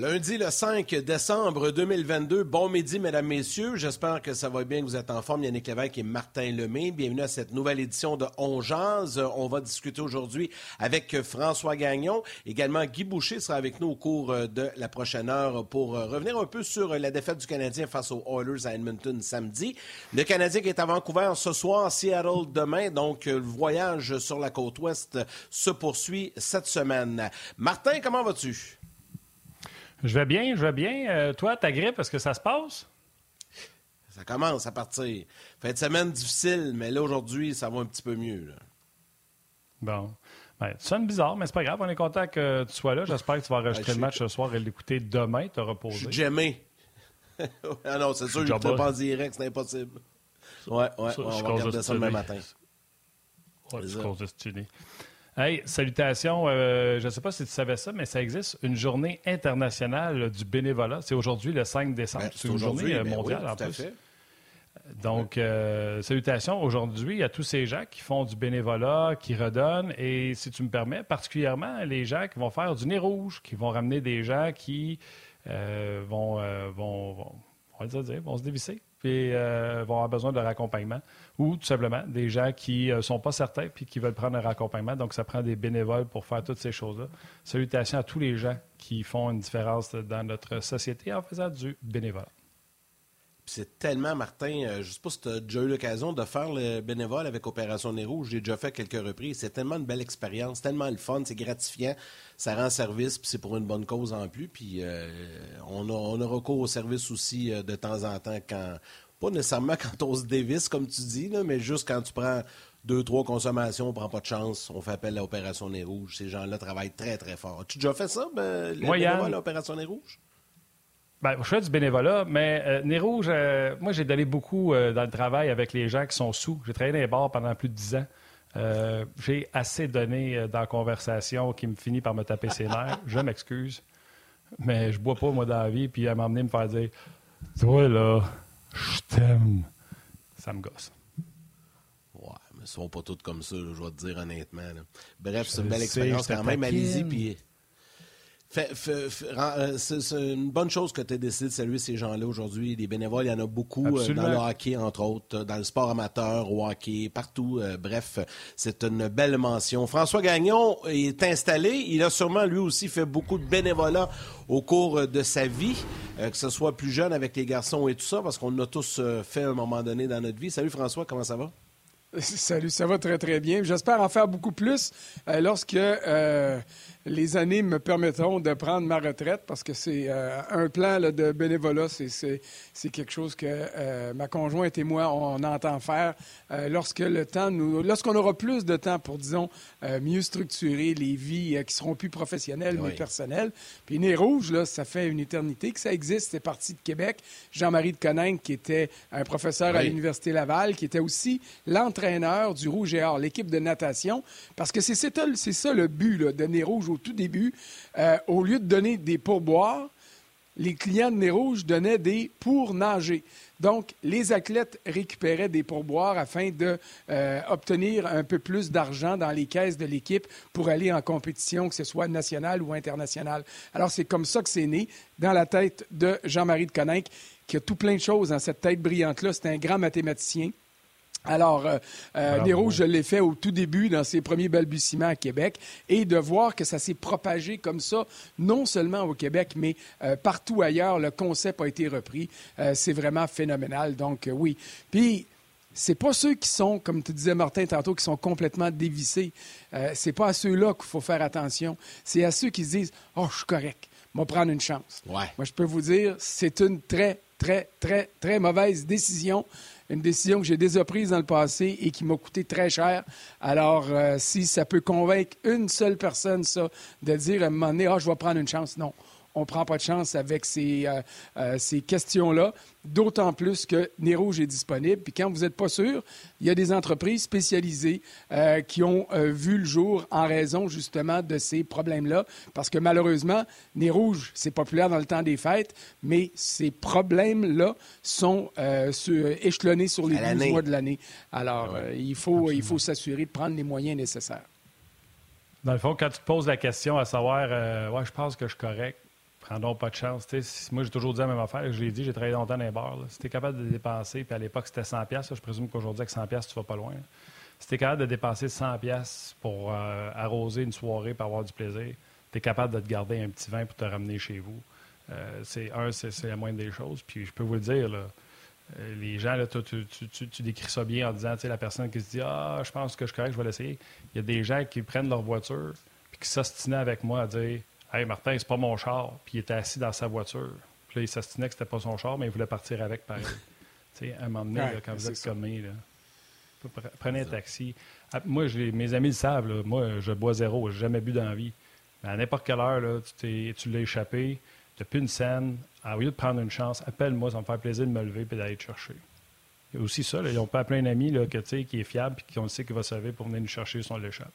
Lundi le 5 décembre 2022, bon midi mesdames, messieurs. J'espère que ça va bien, que vous êtes en forme. Yannick Lévesque et Martin Lemay. Bienvenue à cette nouvelle édition de On. On va discuter aujourd'hui avec François Gagnon. Également, Guy Boucher sera avec nous au cours de la prochaine heure pour revenir un peu sur la défaite du Canadien face aux Oilers à Edmonton samedi. Le Canadien qui est à Vancouver ce soir, Seattle demain. Donc, le voyage sur la côte ouest se poursuit cette semaine. Martin, comment vas-tu? Je vais bien, je vais bien. Euh, toi, ta grippe, est-ce que ça se passe? Ça commence à partir. Fin de semaine difficile, mais là, aujourd'hui, ça va un petit peu mieux. Bon. Ben, tu sonnes bizarre, mais c'est pas grave. On est content que tu sois là. J'espère que tu vas enregistrer le match ce soir et l'écouter demain, te reposer. Je suis jamais. ah non, c'est sûr, je ne pas en direct, c'est impossible. Ouais, ouais, on va regarder ça demain matin. Ouais, c'est cause de Hey, salutations. Euh, je ne sais pas si tu savais ça, mais ça existe une journée internationale du bénévolat. C'est aujourd'hui, le 5 décembre. Ben, c'est une journée euh, ben mondiale en plus. Donc, euh, salutations aujourd'hui à tous ces gens qui font du bénévolat, qui redonnent. Et si tu me permets, particulièrement les gens qui vont faire du nez rouge, qui vont ramener des gens qui vont, vont, vont, on va dire, vont se dévisser puis vont avoir besoin de leur accompagnement, ou tout simplement des gens qui ne euh, sont pas certains puis qui veulent prendre leur accompagnement. Donc, ça prend des bénévoles pour faire toutes ces choses-là. Salutations à tous les gens qui font une différence dans notre société en faisant du bénévolat c'est tellement, Martin, euh, je ne sais pas si tu as déjà eu l'occasion de faire le bénévole avec Opération Nez J'ai déjà fait quelques reprises. C'est tellement une belle expérience, tellement le fun, c'est gratifiant. Ça rend service, puis c'est pour une bonne cause en plus. Puis euh, on, a, recours au service aussi de temps en temps quand. Pas nécessairement quand on se dévisse, comme tu dis, mais juste quand tu prends deux, trois consommations, on ne prend pas de chance, on fait appel à Opération Nez Rouge. Ces gens-là travaillent très, très fort. As-tu déjà fait ça, ben, le bénévole à Opération Nez Rouge? Ben, je fais du bénévolat, mais euh, Nez Rouge, euh, moi, j'ai donné beaucoup euh, dans le travail avec les gens qui sont sous. J'ai travaillé dans les bars pendant plus de dix ans. Euh, j'ai assez donné dans la conversation qui me finit par me taper ses nerfs. Je m'excuse, mais je bois pas, moi, dans la vie, puis elle m'a amené me faire dire Toi, là, je t'aime. Ça me gosse. Ouais, mais ils sont pas tous comme ça, je dois te dire honnêtement. Bref, c'est une belle expérience quand même. Allez-y, puis euh, c'est une bonne chose que tu aies décidé de saluer ces gens-là aujourd'hui. Des bénévoles, il y en a beaucoup euh, dans le hockey, entre autres, dans le sport amateur, au hockey, partout. Euh, bref, c'est une belle mention. François Gagnon est installé. Il a sûrement, lui aussi, fait beaucoup de bénévolat au cours de sa vie, que ce soit plus jeune avec les garçons et tout ça, parce qu'on a tous fait à un moment donné dans notre vie. Salut François, comment ça va? Salut, ça va très, très bien. J'espère en faire beaucoup plus lorsque les années me permettront de prendre ma retraite parce que c'est euh, un plan de bénévolat, c'est quelque chose que euh, ma conjointe et moi, on, entend faire euh, lorsque le temps nous, lorsqu'on aura plus de temps pour, disons, mieux structurer les vies qui seront plus professionnelles mais personnelles. Puis Né Rouge, là, ça fait une éternité que ça existe. C'est parti de Québec. Jean-Marie de Coninck, qui était un professeur à l'Université Laval, qui était aussi l'entraîneur du Rouge et Or, l'équipe de natation, parce que c'est ça le but de Né Rouge tout début, euh, au lieu de donner des pourboires, les clients de Nez Rouge donnaient des pour nager. Donc, les athlètes récupéraient des pourboires afin d'obtenir euh, un peu plus d'argent dans les caisses de l'équipe pour aller en compétition, que ce soit nationale ou internationale. Alors, c'est comme ça que c'est né dans la tête de Jean-Marie de Coninck, qui a tout plein de choses dans cette tête brillante-là. C'est un grand mathématicien. Alors, euh, euh je l'ai fait au tout début, dans ses premiers balbutiements à Québec, et de voir que ça s'est propagé comme ça, non seulement au Québec, mais euh, partout ailleurs, le concept a été repris. Euh, c'est vraiment phénoménal. Donc, oui. Puis, c'est pas ceux qui sont, comme tu disais Martin tantôt, qui sont complètement dévissés. c'est pas à ceux-là qu'il faut faire attention. C'est à ceux qui se disent, oh, je suis correct, moi prendre une chance. Ouais. Moi, je peux vous dire, c'est une très, très, très, très mauvaise décision une décision que j'ai déjà prise dans le passé et qui m'a coûté très cher. Alors, euh, si ça peut convaincre une seule personne, ça, de dire à un moment donné, ah, je vais prendre une chance, non on ne prend pas de chance avec ces, euh, euh, ces questions-là, d'autant plus que Nez Rouge est disponible. Puis quand vous n'êtes pas sûr, il y a des entreprises spécialisées euh, qui ont vu le jour en raison justement de ces problèmes-là. Parce que malheureusement, Nez Rouge, c'est populaire dans le temps des fêtes, mais ces problèmes-là sont échelonnés sur les 12 mois de l'année. Alors, il faut, il faut s'assurer de prendre les moyens nécessaires. Dans le fond, quand tu te poses la question à savoir, ouais, je pense que je suis correct, prends pas de chance. moi, j'ai toujours dit la même affaire. Je l'ai dit, j'ai travaillé longtemps dans les bars. Si tu es capable de dépenser, puis à l'époque, c'était 100$, je présume qu'aujourd'hui, avec 100$, tu vas pas loin. Si tu es capable de dépenser 100$ pour euh, arroser une soirée pour avoir du plaisir, tu es capable de te garder un petit vin pour te ramener chez vous. Euh, c'est un, c'est la moindre des choses. Puis je peux vous le dire, là, euh, les gens, là, tu, décris ça bien en disant, tu sais, la personne qui se dit Ah, je pense que je suis correct, je vais l'essayer. Il y a des gens qui prennent leur voiture puis qui s'ostinaient avec moi à dire Hey, Martin, c'est pas mon char. Puis il était assis dans sa voiture. Puis là, il s'ostinait que c'était pas son char, mais il voulait partir avec pareil. tu sais, à un moment donné, quand vous êtes commis, là, prenez un taxi. Ah, moi, mes amis le savent, moi, je bois zéro, j'ai jamais bu dans la vie. Mais à n'importe quelle heure, là, tu, tu l'as échappé, tu n'as plus une scène, ah, au lieu de prendre une chance, appelle-moi, ça va me faire plaisir de me lever et d'aller te chercher. Il y a aussi ça, là, ils ont pas plein d'amis là, que, qui est fiable et qu'on sait qu'il va servir pour venir nous chercher si on l'échappe.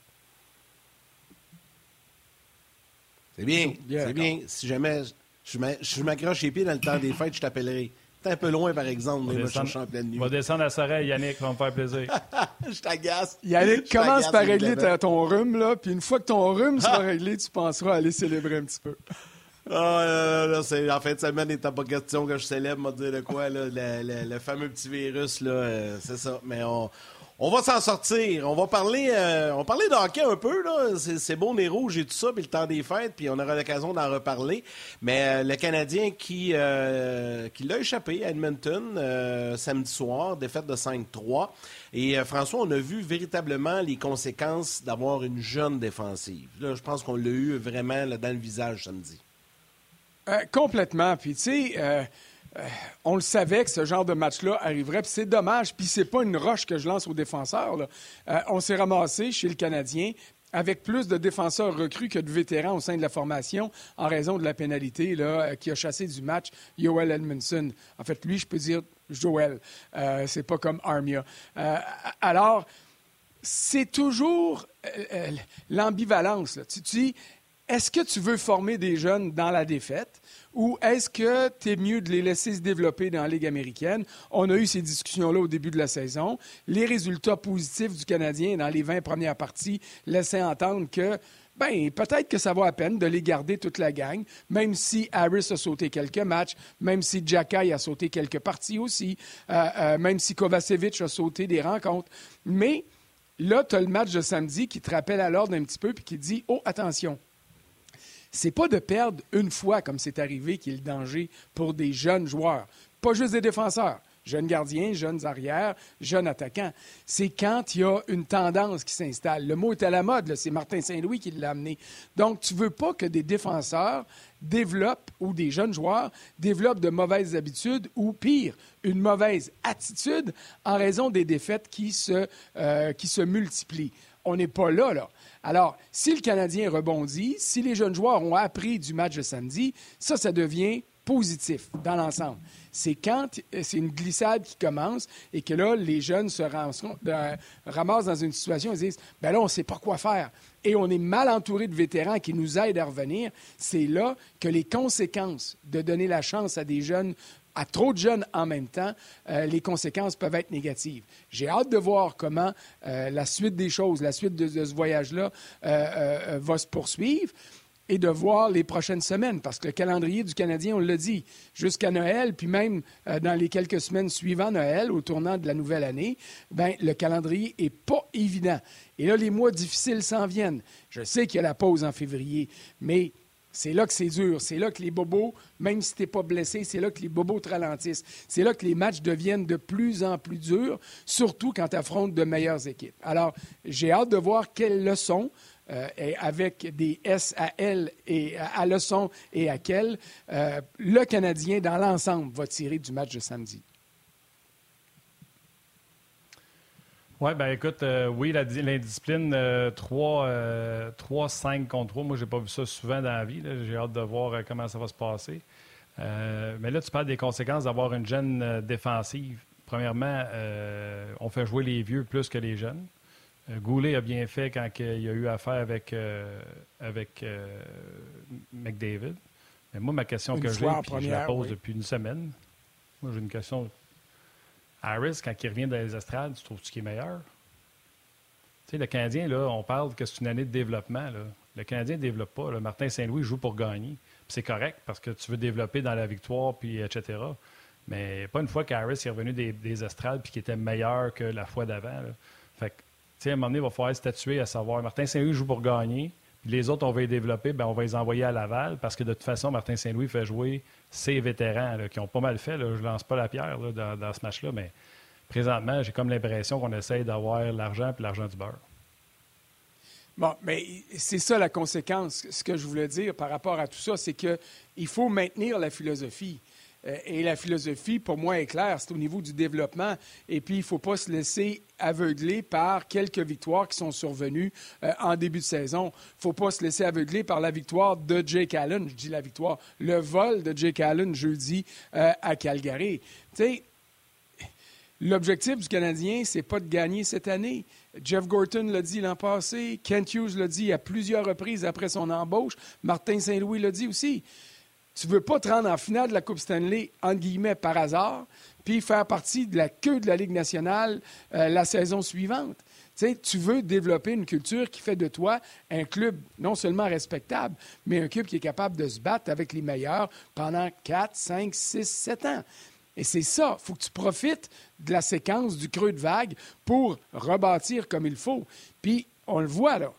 C'est bien, c'est bien. Si jamais je m'accroche les pieds dans le temps des fêtes, je t'appellerai. T'es un peu loin, par exemple, mais moi, je suis en pleine nuit. On va descendre à Sorel, Yannick, ça va me faire plaisir. je t'agace. Yannick, commence par régler ton rhume, là, puis une fois que ton rhume sera réglé, tu penseras à aller célébrer un petit peu. Ah, là, c'est, en fin de semaine, il n'était pas question que je célèbre, m'a dit de quoi, là, le, fameux petit virus, là, euh, c'est ça. Mais on, on va s'en sortir. On va parler, euh, on parler de un peu, là. C'est, beau, les rouges et tout ça, puis le temps des fêtes, puis on aura l'occasion d'en reparler. Mais euh, le Canadien qui, qui l'a échappé à Edmonton samedi soir, défaite de 5-3. Et François, on a vu véritablement les conséquences d'avoir une jeune défensive. Je pense qu'on l'a eu vraiment dans le visage samedi. Euh, complètement. Puis, tu sais, euh, euh, on le savait que ce genre de match-là arriverait. C'est dommage. Puis, c'est pas une roche que je lance aux défenseurs. on s'est ramassé chez le Canadien avec plus de défenseurs recrues que de vétérans au sein de la formation en raison de la pénalité là, qui a chassé du match Joel Edmondson. En fait, lui, je peux dire Joel. c'est pas comme Armia. alors, c'est toujours l'ambivalence. Tu, tu dis, est-ce que tu veux former des jeunes dans la défaite ou est-ce que tu es mieux de les laisser se développer dans la Ligue américaine? On a eu ces discussions-là au début de la saison. Les résultats positifs du Canadien dans les 20 premières parties laissaient entendre que ben peut-être que ça vaut la peine de les garder toute la gang, même si Harris a sauté quelques matchs, même si Jacky a sauté quelques parties aussi, euh, euh, même si Kovacevic a sauté des rencontres. Mais là, tu as le match de samedi qui te rappelle à l'ordre un petit peu puis qui dit Oh, attention, c'est pas de perdre une fois, comme c'est arrivé, qui est le danger pour des jeunes joueurs. Pas juste des défenseurs, jeunes gardiens, jeunes arrières, jeunes attaquants. C'est quand il y a une tendance qui s'installe. Le mot est à la mode, c'est Martin Saint-Louis qui l'a amené. Donc, tu veux pas que des défenseurs développent ou des jeunes joueurs développent de mauvaises habitudes ou pire, une mauvaise attitude en raison des défaites qui se, euh, qui se multiplient. On n'est pas là, là. Alors, si le Canadien rebondit, si les jeunes joueurs ont appris du match de samedi, ça, ça devient positif dans l'ensemble. C'est quand c'est une glissade qui commence et que là, les jeunes se euh, ramassent dans une situation ils disent ben là, on ne sait pas quoi faire. Et on est mal entouré de vétérans qui nous aident à revenir. C'est là que les conséquences de donner la chance à des jeunes à trop de jeunes en même temps, euh, les conséquences peuvent être négatives. J'ai hâte de voir comment euh, la suite des choses, la suite de, ce voyage-là euh, va se poursuivre et de voir les prochaines semaines, parce que le calendrier du Canadien, on l'a dit, jusqu'à Noël, puis même dans les quelques semaines suivant Noël, au tournant de la nouvelle année, ben, le calendrier n'est pas évident. Et là, les mois difficiles s'en viennent. Je sais qu'il y a la pause en février, mais c'est là que c'est dur. C'est là que les bobos, même si tu n'es pas blessé, c'est là que les bobos te ralentissent. C'est là que les matchs deviennent de plus en plus durs, surtout quand tu affrontes de meilleures équipes. Alors, j'ai hâte de voir quelles leçons, euh, avec des S à L et à, leçons et à quelles, euh, le Canadien, dans l'ensemble, va tirer du match de samedi. Oui, ben écoute, euh, oui, l'indiscipline 3, euh, 5 euh, contre 3, moi, j'ai pas vu ça souvent dans la vie. J'ai hâte de voir comment ça va se passer. mais là, tu parles des conséquences d'avoir une jeune défensive. Premièrement, on fait jouer les vieux plus que les jeunes. Goulet a bien fait quand il y a eu affaire avec, avec McDavid. Mais moi, ma question que j'ai, puis je la pose depuis une semaine, moi, j'ai une question Harris, quand il revient dans les tu trouves-tu qu'il est meilleur? Tu sais, le Canadien, là, on parle que c'est une année de développement. Là. Le Canadien ne développe pas. Le Martin Saint-Louis joue pour gagner. C'est correct parce que tu veux développer dans la victoire, puis etc. Mais pas une fois qu'Harris est revenu des, des estrades puis qu'il était meilleur que la fois d'avant. Fait que, tu sais, à un moment donné, il va falloir statuer à savoir Martin Saint-Louis joue pour gagner. Les autres, on va les développer, ben, on va les envoyer à Laval parce que de toute façon, Martin Saint-Louis fait jouer ses vétérans qui ont pas mal fait. Je lance pas la pierre dans, dans, ce match-là, mais présentement, j'ai comme l'impression qu'on essaye d'avoir l'argent et l'argent du beurre. Bon, mais c'est ça la conséquence. Ce que je voulais dire par rapport à tout ça, c'est qu'il faut maintenir la philosophie. Euh, et la philosophie, pour moi, est claire. C'est au niveau du développement. Et puis, il ne faut pas se laisser aveugler par quelques victoires qui sont survenues euh, en début de saison. Il ne faut pas se laisser aveugler par la victoire de Jake Allen. Je dis la victoire, le vol de Jake Allen jeudi euh, à Calgary. Tu sais, L'objectif du Canadien, c'est pas de gagner cette année. Jeff Gorton l'a dit l'an passé, Kent Hughes l'a dit à plusieurs reprises après son embauche, Martin Saint-Louis l'a dit aussi. Tu veux pas te rendre en finale de la Coupe Stanley, entre guillemets, par hasard, puis faire partie de la queue de la Ligue nationale euh, la saison suivante. tu veux développer une culture qui fait de toi un club non seulement respectable, mais un club qui est capable de se battre avec les meilleurs pendant 4, 5, 6, 7 ans. Et c'est ça, il faut que tu profites de la séquence du creux de vague pour rebâtir comme il faut. Puis, on le voit là,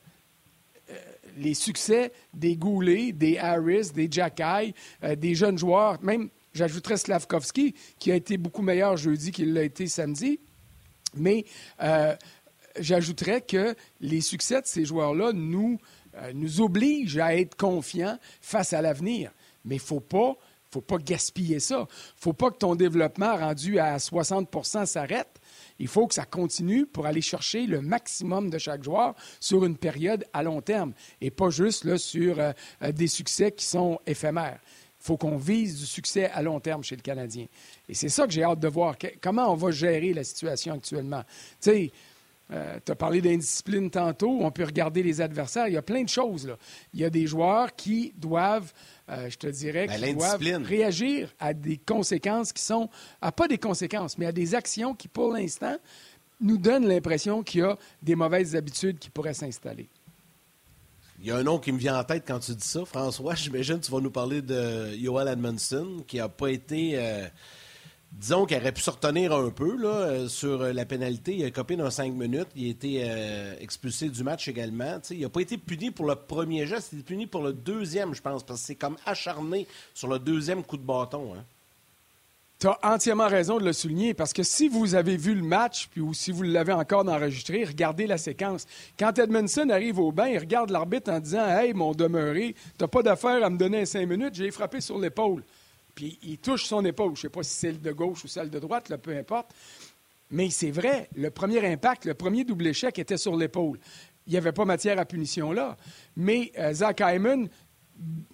les succès des Goulet, des Harris, des Jacky, euh, des jeunes joueurs, même j'ajouterais Slavkovski, qui a été beaucoup meilleur jeudi qu'il l'a été samedi. Mais euh, j'ajouterais que les succès de ces joueurs-là nous, nous obligent à être confiants face à l'avenir. Mais il ne faut pas faut pas gaspiller ça. faut pas que ton développement rendu à 60% s'arrête. Il faut que ça continue pour aller chercher le maximum de chaque joueur sur une période à long terme et pas juste là, sur euh, des succès qui sont éphémères. Il faut qu'on vise du succès à long terme chez le Canadien. Et c'est ça que j'ai hâte de voir. comment on va gérer la situation actuellement? Tu sais, euh, tu as parlé d'indiscipline tantôt. On peut regarder les adversaires. Il y a plein de choses. Là. Il y a des joueurs qui doivent euh, je te dirais, ben, qu'ils doivent réagir à des conséquences qui sont, à pas des conséquences, mais à des actions qui, pour l'instant, nous donnent l'impression qu'il y a des mauvaises habitudes qui pourraient s'installer. Il y a un nom qui me vient en tête quand tu dis ça, François. J'imagine que tu vas nous parler de Joel Edmondson, qui n'a pas été. Euh, disons qu'il aurait pu se retenir un peu là, euh, sur euh, la pénalité. Il a copé dans cinq minutes. Il a été euh, expulsé du match également. il n'a pas été puni pour le premier geste, il a été puni pour le deuxième, je pense, parce que c'est comme acharné sur le deuxième coup de bâton. Hein. Tu as entièrement raison de le souligner parce que si vous avez vu le match, puis ou si vous l'avez encore enregistré, regardez la séquence. Quand Edmondson arrive au bain, il regarde l'arbitre en disant Hey, mon demeuré, t'as pas d'affaire à me donner cinq minutes, j'ai frappé sur l'épaule. Puis il touche son épaule. Je ne sais pas si c'est celle de gauche ou celle de droite, là, peu importe. Mais c'est vrai, le premier impact, le premier double échec était sur l'épaule. Il n'y avait pas matière à punition là. Mais euh, Zach Hyman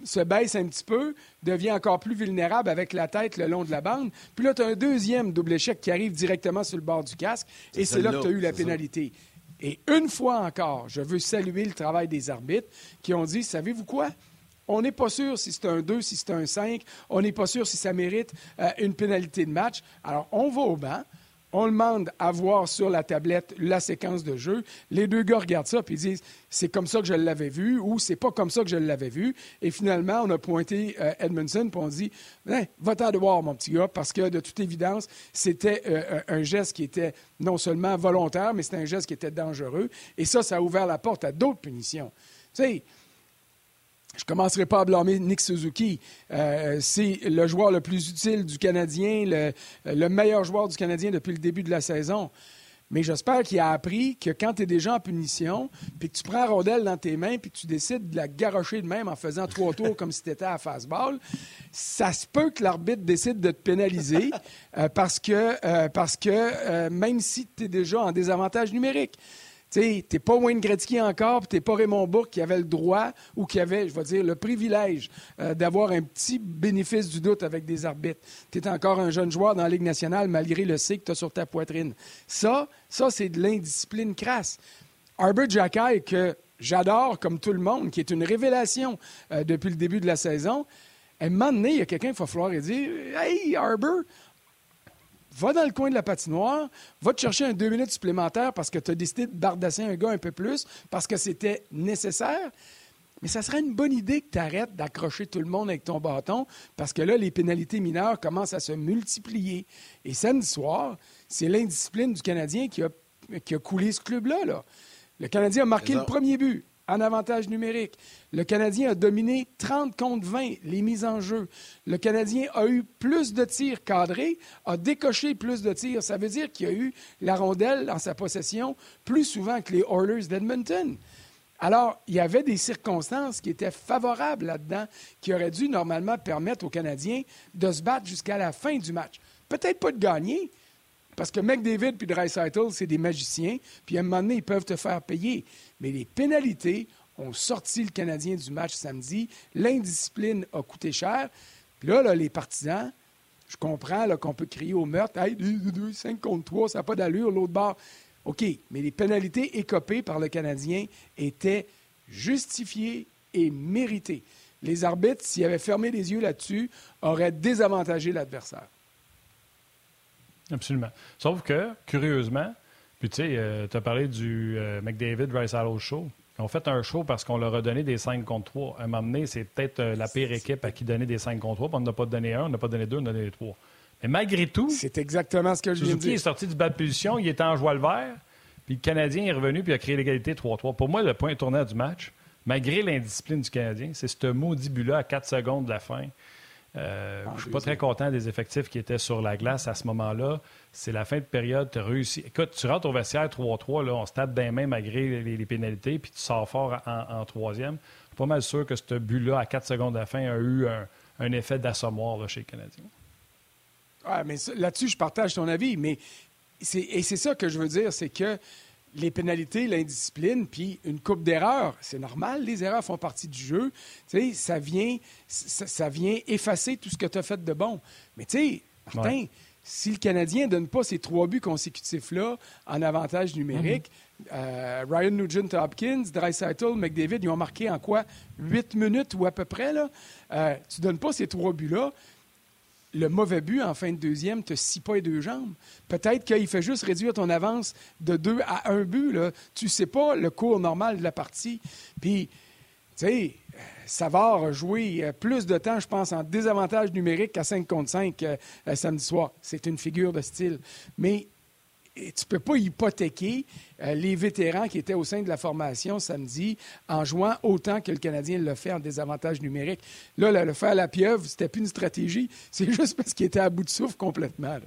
se baisse un petit peu, devient encore plus vulnérable avec la tête le long de la bande. Puis là, tu as un deuxième double échec qui arrive directement sur le bord du casque. Et c'est là que tu as eu la pénalité. Et une fois encore, je veux saluer le travail des arbitres qui ont dit, savez-vous quoi? On n'est pas sûr si c'est un 2, si c'est un 5. On n'est pas sûr si ça mérite euh, une pénalité de match. Alors, on va au banc. On demande à voir sur la tablette la séquence de jeu. Les deux gars regardent ça et disent c'est comme ça que je l'avais vu ou c'est pas comme ça que je l'avais vu. Et finalement, on a pointé euh, Edmondson et on dit ben, va-t'en de voir, mon petit gars, parce que de toute évidence, c'était euh, un geste qui était non seulement volontaire, mais c'était un geste qui était dangereux. Et ça, ça a ouvert la porte à d'autres punitions. Tu sais, je ne commencerai pas à blâmer Nick Suzuki. Euh, c'est le joueur le plus utile du Canadien, le, meilleur joueur du Canadien depuis le début de la saison. Mais j'espère qu'il a appris que quand tu es déjà en punition, puis que tu prends la rondelle dans tes mains, puis que tu décides de la garrocher de même en faisant trois tours comme si tu étais à fastball, ça se peut que l'arbitre décide de te pénaliser euh, parce que, euh, parce que même si tu es déjà en désavantage numérique. Tu n'es pas Wayne Gretzky encore, puis tu n'es pas Raymond Bourque qui avait le droit ou qui avait, je vais dire, le privilège euh, d'avoir un petit bénéfice du doute avec des arbitres. Tu es encore un jeune joueur dans la Ligue nationale malgré le C que tu as sur ta poitrine. Ça, ça c'est de l'indiscipline crasse. Arbor Jacky, que j'adore comme tout le monde, qui est une révélation euh, depuis le début de la saison, à un moment donné, il y a quelqu'un qui va falloir dire Hey, Arbor, va dans le coin de la patinoire, va te chercher un deux minutes supplémentaires parce que tu as décidé de bardasser un gars un peu plus, parce que c'était nécessaire. Mais ça serait une bonne idée que tu arrêtes d'accrocher tout le monde avec ton bâton parce que là, les pénalités mineures commencent à se multiplier. Et samedi soir, c'est l'indiscipline du Canadien qui a, qui a coulé ce club-là. Là. Le Canadien a marqué le premier but en avantage numérique. Le Canadien a dominé 30 contre 20 les mises en jeu. Le Canadien a eu plus de tirs cadrés, a décoché plus de tirs. Ça veut dire qu'il a eu la rondelle dans sa possession plus souvent que les Oilers d'Edmonton. Alors, il y avait des circonstances qui étaient favorables là-dedans, qui auraient dû normalement permettre aux Canadiens de se battre jusqu'à la fin du match. Peut-être pas de gagner, parce que McDavid puis Dreisaitl, c'est des magiciens, puis à un moment donné, ils peuvent te faire payer. Mais les pénalités ont sorti le Canadien du match samedi. L'indiscipline a coûté cher. Puis là, les partisans, je comprends qu'on peut crier au meurtre, hey, 5 contre 3, ça n'a pas d'allure, l'autre bord. OK, mais les pénalités écopées par le Canadien étaient justifiées et méritées. Les arbitres, s'ils avaient fermé les yeux là-dessus, auraient désavantagé l'adversaire. Absolument. Sauf que, curieusement, puis tu sais, euh, tu as parlé du euh, McDavid Rice Hollow Show. Ils ont fait un show parce qu'on leur a donné des 5 contre 3. À un moment donné, c'est peut-être euh, la pire équipe à qui donner des 5 contre 3. Puis on n'a pas donné un, on n'a pas donné deux, on a donné trois. Mais malgré tout. C'est exactement ce que je viens de dire. est sorti du bas de position, il était en joie le vert. Puis le Canadien est revenu puis a créé l'égalité 3-3. Pour moi, le point tournant du match, malgré l'indiscipline du Canadien, c'est ce maudit but-là à 4 secondes de la fin. Euh, je ne suis pas très content des effectifs qui étaient sur la glace à ce moment-là. C'est la fin de période, tu as réussi. Écoute, tu rentres au vestiaire 3-3, là, on se tape des mains malgré les, pénalités, puis tu sors fort en, troisième. Je suis pas mal sûr que ce but-là, à 4 secondes de la fin, a eu un, effet d'assommoir chez les Canadiens. Ouais, mais là-dessus, je partage ton avis, mais et c'est ça que je veux dire, c'est que les pénalités, l'indiscipline, puis une coupe d'erreurs, c'est normal, les erreurs font partie du jeu. Tu sais, ça vient, ça, vient effacer tout ce que tu as fait de bon. Mais tu sais, Martin, si le Canadien ne donne pas ces trois buts consécutifs-là en avantage numérique, mhm. euh, Ryan Nugent-Hopkins, Dreisaitl, McDavid, ils ont marqué en quoi? Huit minutes ou à peu près, là? Euh, tu ne donnes pas ces trois buts-là, le mauvais but en fin de deuxième te scie pas les deux jambes. Peut-être qu'il fait juste réduire ton avance de deux à un but. Là. Tu sais pas le cours normal de la partie. Puis, tu sais, Savard a joué euh, plus de temps, je pense, en désavantage numérique qu'à 5 contre 5 euh, samedi soir. C'est une figure de style. Mais tu ne peux pas hypothéquer euh, les vétérans qui étaient au sein de la formation samedi en jouant autant que le Canadien l'a fait en désavantage numérique. Là, le faire à la pieuvre, c'était plus une stratégie, c'est juste parce qu'il était à bout de souffle complètement.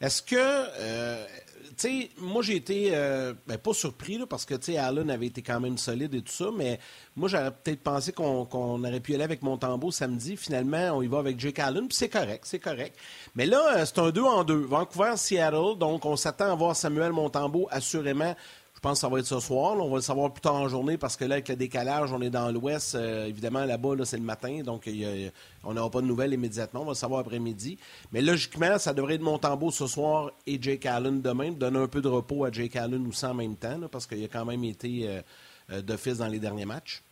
Est-ce que euh, sais, moi, j'ai été euh, ben, pas surpris, parce que, Allen avait été quand même solide et tout ça, mais moi, j'aurais peut-être pensé qu'on aurait pu aller avec Montembeau samedi. Finalement, on y va avec Jake Allen, puis c'est correct, c'est correct. Mais là, euh, c'est un 2 en 2. Vancouver-Seattle, donc on s'attend à voir Samuel Montembeau assurément pense que ça va être ce soir. On va le savoir plus tard en journée parce que là, avec le décalage, on est dans l'ouest. Euh, évidemment, là-bas, là, c'est le matin, donc on n'aura pas de nouvelles immédiatement. On va le savoir après-midi. Mais logiquement, ça devrait être Montembeau ce soir et Jake Allen demain. Donner un peu de repos à Jake Allen aussi en même temps, parce qu'il a quand même été euh, euh, d'office dans les derniers matchs.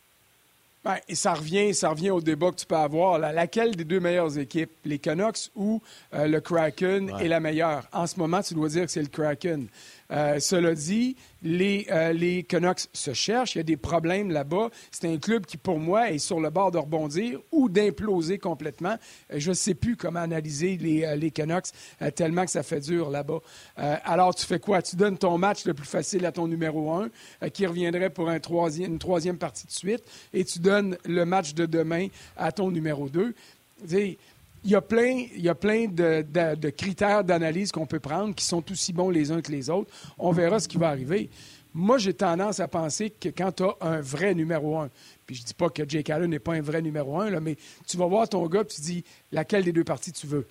Ben, et ça revient, ça revient au débat que tu peux avoir. laquelle des deux meilleures équipes, les Canucks ou le Kraken, est la meilleure? En ce moment, tu dois dire que c'est le Kraken. Euh, cela dit, les, euh, les Canucks se cherchent. Il y a des problèmes là-bas. C'est un club qui, pour moi, est sur le bord de rebondir ou d'imploser complètement. Euh, je ne sais plus comment analyser les, les Canucks tellement que ça fait dur là-bas. alors, tu fais quoi? Tu donnes ton match le plus facile à ton numéro un, qui reviendrait pour un troisième, une troisième partie de suite, et tu donnes le match de demain à ton numéro deux il y a plein, il y a plein de, critères d'analyse qu'on peut prendre qui sont aussi bons les uns que les autres. On verra ce qui va arriver. Moi, j'ai tendance à penser que quand tu as un vrai numéro un, puis je dis pas que Jake Allen n'est pas un vrai numéro un, là, mais tu vas voir ton gars tu dis laquelle des deux parties tu veux?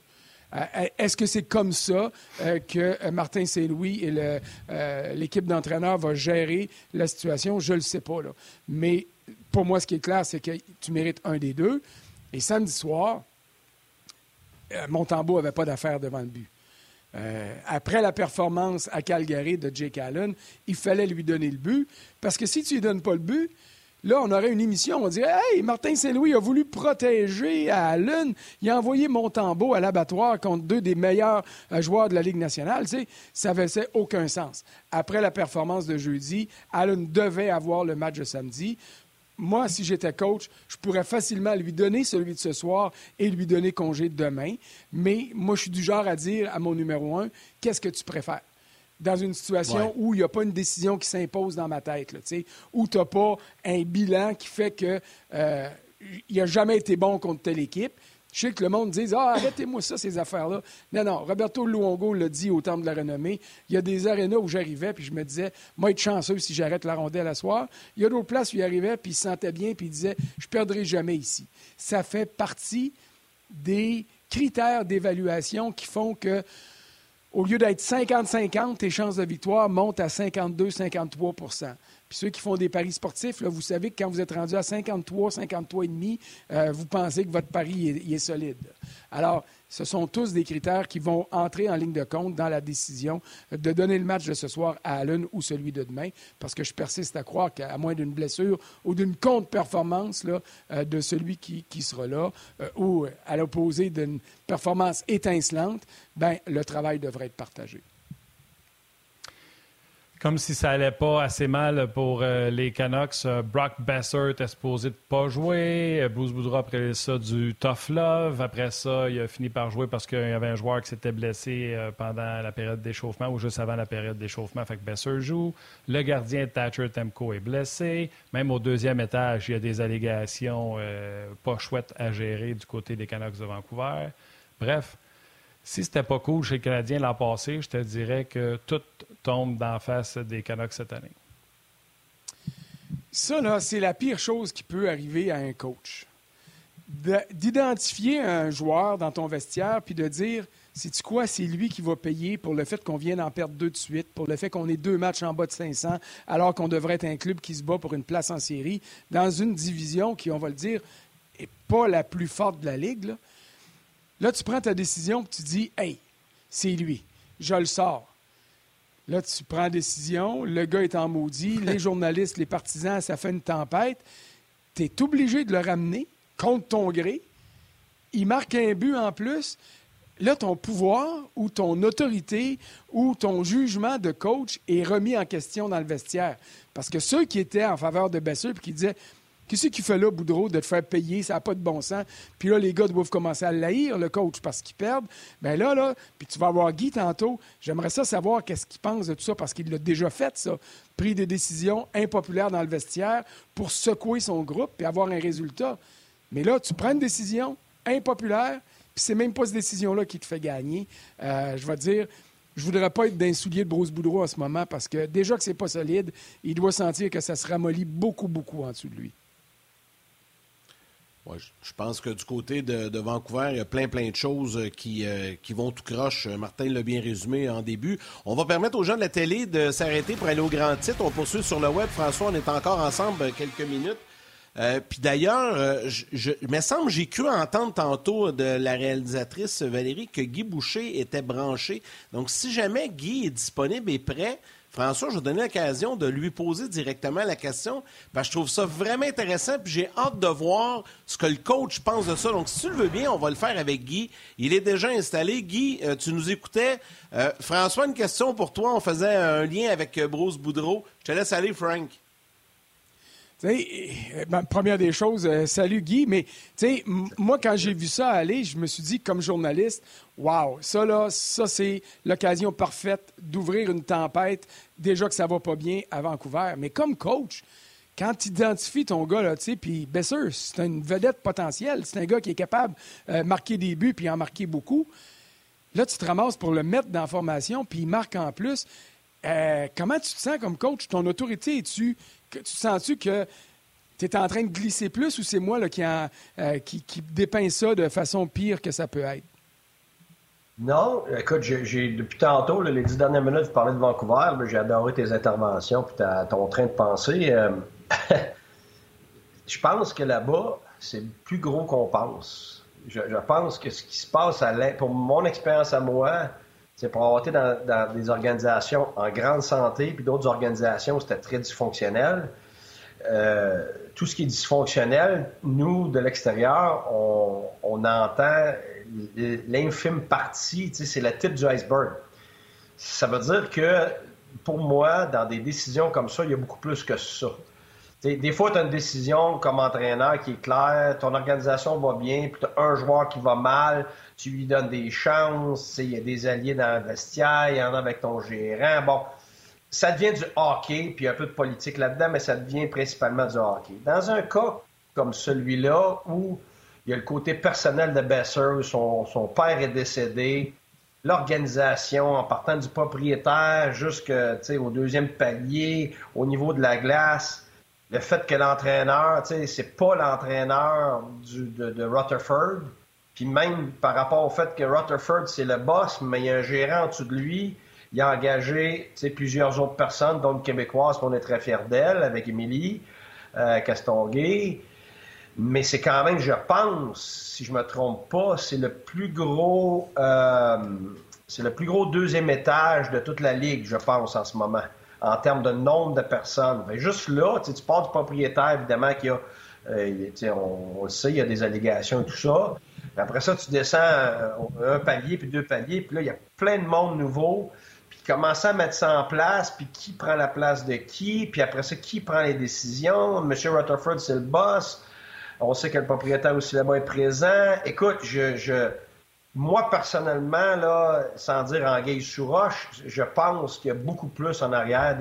Euh, est-ce que c'est comme ça euh, que Martin Saint-Louis et euh, l'équipe d'entraîneurs va gérer la situation? Je ne le sais pas. Là. Mais pour moi, ce qui est clair, c'est que tu mérites un des deux. Et samedi soir, euh, Montembeau n'avait pas d'affaire devant le but. Euh, après la performance à Calgary de Jake Allen, il fallait lui donner le but, parce que si tu lui donnes pas le but, Là, on aurait une émission, on dirait Hey, Martin Saint-Louis a voulu protéger Allen. Il a envoyé Montembeau à l'abattoir contre deux des meilleurs euh, joueurs de la Ligue nationale. Tu sais, ça n'avait aucun sens. Après la performance de jeudi, Allen devait avoir le match de samedi. Moi, si j'étais coach, je pourrais facilement lui donner celui de ce soir et lui donner congé demain. Mais moi, je suis du genre à dire à mon numéro un, qu'est-ce que tu préfères? dans une situation où il n'y a pas une décision qui s'impose dans ma tête, là, où tu n'as pas un bilan qui fait que euh, il n'a jamais été bon contre telle équipe. Je sais que le monde dit Ah, arrêtez-moi ça, ces affaires-là. Non, non, Roberto Luongo l'a dit au temps de la renommée. Il y a des arénas où j'arrivais, puis je me disais Moi, être chanceux si j'arrête la rondelle à soir. Il y a d'autres places où il arrivait, puis il se sentait bien, puis il disait Je ne perdrai jamais ici. Ça fait partie des critères d'évaluation qui font que au lieu d'être 50-50, tes chances de victoire montent à 52-53 Puis ceux qui font des paris sportifs, vous savez que quand vous êtes rendu à 53, 53,5, euh, vous pensez que votre pari est solide. Alors, ce sont tous des critères qui vont entrer en ligne de compte dans la décision de donner le match de ce soir à Allen ou celui de demain, parce que je persiste à croire qu'à moins d'une blessure ou d'une contre-performance euh, de celui qui, sera là, euh, ou à l'opposé d'une performance étincelante, ben, le travail devrait être partagé. Comme si ça allait pas assez mal pour euh, les Canucks. Euh, Brock Besser était supposé de pas jouer. Euh, Bruce Boudreau, après ça, du tough love. Après ça, il a fini par jouer parce qu'il y avait un joueur qui s'était blessé pendant la période d'échauffement ou juste avant la période d'échauffement. Fait que Besser joue. Le gardien Thatcher Temco est blessé. Même au deuxième étage, il y a des allégations pas chouettes à gérer du côté des Canucks de Vancouver. Bref, si c'était pas cool chez le Canadien l'an passé, je te dirais que tout tombe d'en face des Canucks cette année. Ça, là, c'est la pire chose qui peut arriver à un coach. D'identifier un joueur dans ton vestiaire puis de dire c'est quoi, c'est lui qui va payer pour le fait qu'on vienne d'en perdre deux de suite, pour le fait qu'on ait deux matchs en bas de 500, alors qu'on devrait être un club qui se bat pour une place en série, dans une division qui, on va le dire, n'est pas la plus forte de la Ligue. Là, tu prends ta décision et tu dis Hey, c'est lui, je le sors. Là, tu prends la décision, le gars est en maudit, les journalistes, les partisans, ça fait une tempête. Tu es obligé de le ramener contre ton gré. Il marque un but en plus. Là, ton pouvoir ou ton autorité ou ton jugement de coach est remis en question dans le vestiaire. Parce que ceux qui étaient en faveur de Besseux et qui disaient Qu'est-ce qu'il fait là, Boudreau, de te faire payer? Ça n'a pas de bon sens. Puis là, les gars doivent commencer à l'haïr, le coach, parce qu'ils perdent. Bien là, là, puis tu vas avoir Guy tantôt. J'aimerais ça savoir qu'est-ce qu'il pense de tout ça, parce qu'il l'a déjà fait, ça. Pris des décisions impopulaires dans le vestiaire pour secouer son groupe et avoir un résultat. Mais là, tu prends une décision impopulaire, puis c'est même pas cette décision-là qui te fait gagner. Euh, je vais dire, je voudrais pas être d'un soulier de Bruce Boudreau en ce moment parce que déjà que c'est pas solide, il doit sentir que ça se ramollit beaucoup, beaucoup en dessous de lui je pense que du côté de, Vancouver, il y a plein, plein de choses euh, qui, euh, qui vont tout croche. Martin l'a bien résumé en début. On va permettre aux gens de la télé de s'arrêter pour aller au grand titre. On poursuit sur le web. François, on est encore ensemble quelques minutes. Euh, puis d'ailleurs, je, il me semble, j'ai cru entendre tantôt de la réalisatrice Valérie que Guy Boucher était branché. Donc, si jamais Guy est disponible et prêt, François, je vais donner l'occasion de lui poser directement la question, que je trouve ça vraiment intéressant, puis j'ai hâte de voir ce que le coach pense de ça. Donc, si tu le veux bien, on va le faire avec Guy. Il est déjà installé. Guy, euh, tu nous écoutais. Euh, François, une question pour toi. On faisait un lien avec euh, Bruce Boudreau. Je te laisse aller, Frank. Ben, première des choses, salut Guy, mais moi, quand j'ai vu ça aller, je me suis dit, comme journaliste, Wow, ça là, ça c'est l'occasion parfaite d'ouvrir une tempête. Déjà que ça va pas bien à Vancouver, mais comme coach, quand tu identifies ton gars là, tu sais, puis Besser, c'est une vedette potentielle, c'est un gars qui est capable de euh, marquer des buts puis en marquer beaucoup. Là, tu te ramasses pour le mettre dans la formation, puis il marque en plus. Euh, comment tu te sens comme coach? Ton autorité, tu sens-tu que tu es en train de glisser plus ou c'est moi là, qui, euh, qui, dépeint ça de façon pire que ça peut être? Non, écoute, j'ai depuis tantôt, les dix dernières minutes, je parlais de Vancouver, j'ai adoré tes interventions puis ton train de penser. Euh, je pense que là-bas, c'est plus gros qu'on pense. Je, pense que ce qui se passe à pour mon expérience à moi, c'est pour avoir été dans, des organisations en grande santé, puis d'autres organisations, c'était très dysfonctionnel. tout ce qui est dysfonctionnel, nous, de l'extérieur, on, on entend l'infime partie, c'est la tip du iceberg. Ça veut dire que, pour moi, dans des décisions comme ça, il y a beaucoup plus que ça. des fois, tu as une décision comme entraîneur qui est claire, ton organisation va bien, puis tu as un joueur qui va mal, tu lui donnes des chances, il y a des alliés dans le vestiaire, il y en a avec ton gérant. Bon, ça devient du hockey, puis un peu de politique là-dedans, mais ça devient principalement du hockey. Dans un cas comme celui-là, où il y a le côté personnel de Besser, son, son père est décédé, l'organisation en partant du propriétaire jusqu'au deuxième palier, au niveau de la glace, le fait que l'entraîneur, c'est pas l'entraîneur de, de Rutherford, puis même par rapport au fait que Rutherford, c'est le boss, mais il y a un gérant en dessous de lui, il a engagé plusieurs autres personnes, dont une québécoise, qu'on est très fiers d'elle, avec Émilie euh, Castonguay. Mais c'est quand même, je pense, si je me trompe pas, c'est le plus gros, euh, c'est le plus gros deuxième étage de toute la ligue, je pense, en ce moment, en termes de nombre de personnes. juste là, tu pars du propriétaire, évidemment, qu'il y a, euh, on, on, le sait, il y a des allégations et tout ça. Après ça, tu descends un palier, puis deux paliers, puis là, il y a plein de monde nouveau commencer à mettre ça en place, puis qui prend la place de qui, puis après ça, qui prend les décisions? Monsieur Rutherford, c'est le boss. On sait que le propriétaire aussi là-bas est présent. Écoute, je, moi, personnellement, là, sans dire en guise sous roche, je pense qu'il y a beaucoup plus en arrière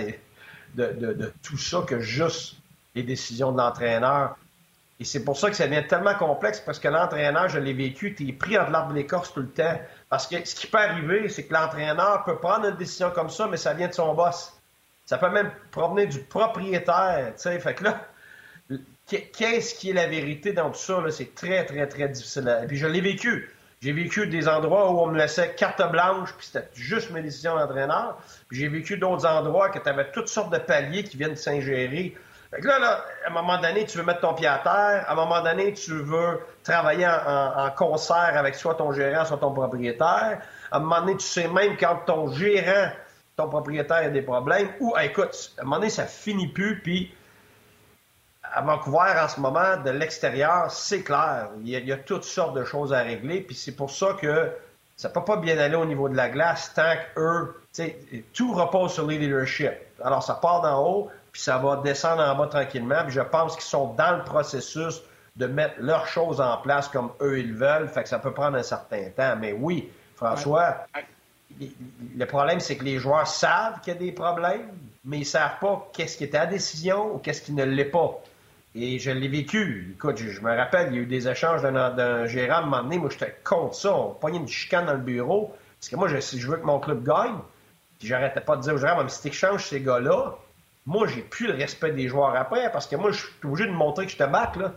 de, tout ça que juste les décisions de l'entraîneur. Et c'est pour ça que ça devient tellement complexe, parce que l'entraîneur, je l'ai vécu, tu es pris entre l'arbre l'écorce tout le temps. Parce que ce qui peut arriver, c'est que l'entraîneur peut prendre une décision comme ça, mais ça vient de son boss. Ça peut même provenir du propriétaire, sais. Fait que là, qu'est-ce qui est la vérité dans tout ça? C'est très, très, très difficile. Et puis je l'ai vécu. J'ai vécu des endroits où on me laissait carte blanche, puis c'était juste mes décisions d'entraîneur. Puis j'ai vécu d'autres endroits que tu avais toutes sortes de paliers qui viennent s'ingérer fait que là, là, à un moment donné, tu veux mettre ton pied à terre. À un moment donné, tu veux travailler en, concert avec soit ton gérant, soit ton propriétaire. À un moment donné, tu sais même quand ton gérant, ton propriétaire a des problèmes. Ou, écoute, à un moment donné, ça finit plus. Puis, à Vancouver, en ce moment, de l'extérieur, c'est clair. Il y, a, toutes sortes de choses à régler. Puis c'est pour ça que ça peut pas bien aller au niveau de la glace tant que eux, tout repose sur les leadership. Alors, ça part d'en haut, puis ça va descendre en bas tranquillement. Puis je pense qu'ils sont dans le processus de mettre leurs choses en place comme eux ils veulent. Fait que ça peut prendre un certain temps. Mais oui, François, le problème, c'est que les joueurs savent qu'il y a des problèmes, mais ils savent pas qu'est-ce qui est à décision ou qu'est-ce qui ne l'est pas. Et je l'ai vécu. Écoute, je, me rappelle, il y a eu des échanges d'un gérant à un moment donné. Moi, j'étais contre ça. On pognait une chicane dans le bureau. Parce que moi, je, si je veux que mon club gagne, puis j'arrêtais pas de dire au gérant, mais si tu échanges ces gars-là, moi, j'ai plus le respect des joueurs après parce que moi, je suis obligé de montrer que je te batte, là.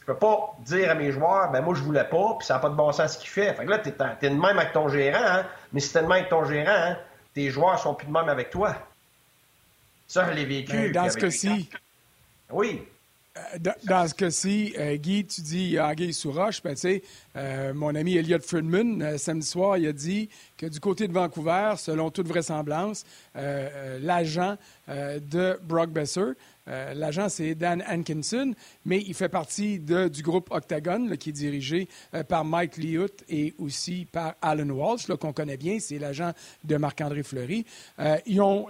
Je peux pas dire à mes joueurs, ben moi, je voulais pas, puis ça n'a pas de bon sens ce qu'il fait. Fait que là, t'es, es de même avec ton gérant, hein? mais si t'es de même avec ton gérant, hein, tes joueurs sont plus de même avec toi. Ça, je l'ai vécu. Ben, dans ce cas-ci. Oui. Euh, dans, ce cas-ci, euh, Guy, tu dis Anguille sous roche. Ben, tu sais, euh, mon ami Elliot Friedman, samedi soir, il a dit du côté de Vancouver, selon toute vraisemblance, l'agent de Brock Besser euh, l'agent, c'est Dan Hankinson, mais il fait partie du groupe Octagon, qui est dirigé euh, par Mike Liout et aussi par Alan Walsh, qu'on connaît bien. C'est l'agent de Marc-André Fleury. Euh, ils, ont,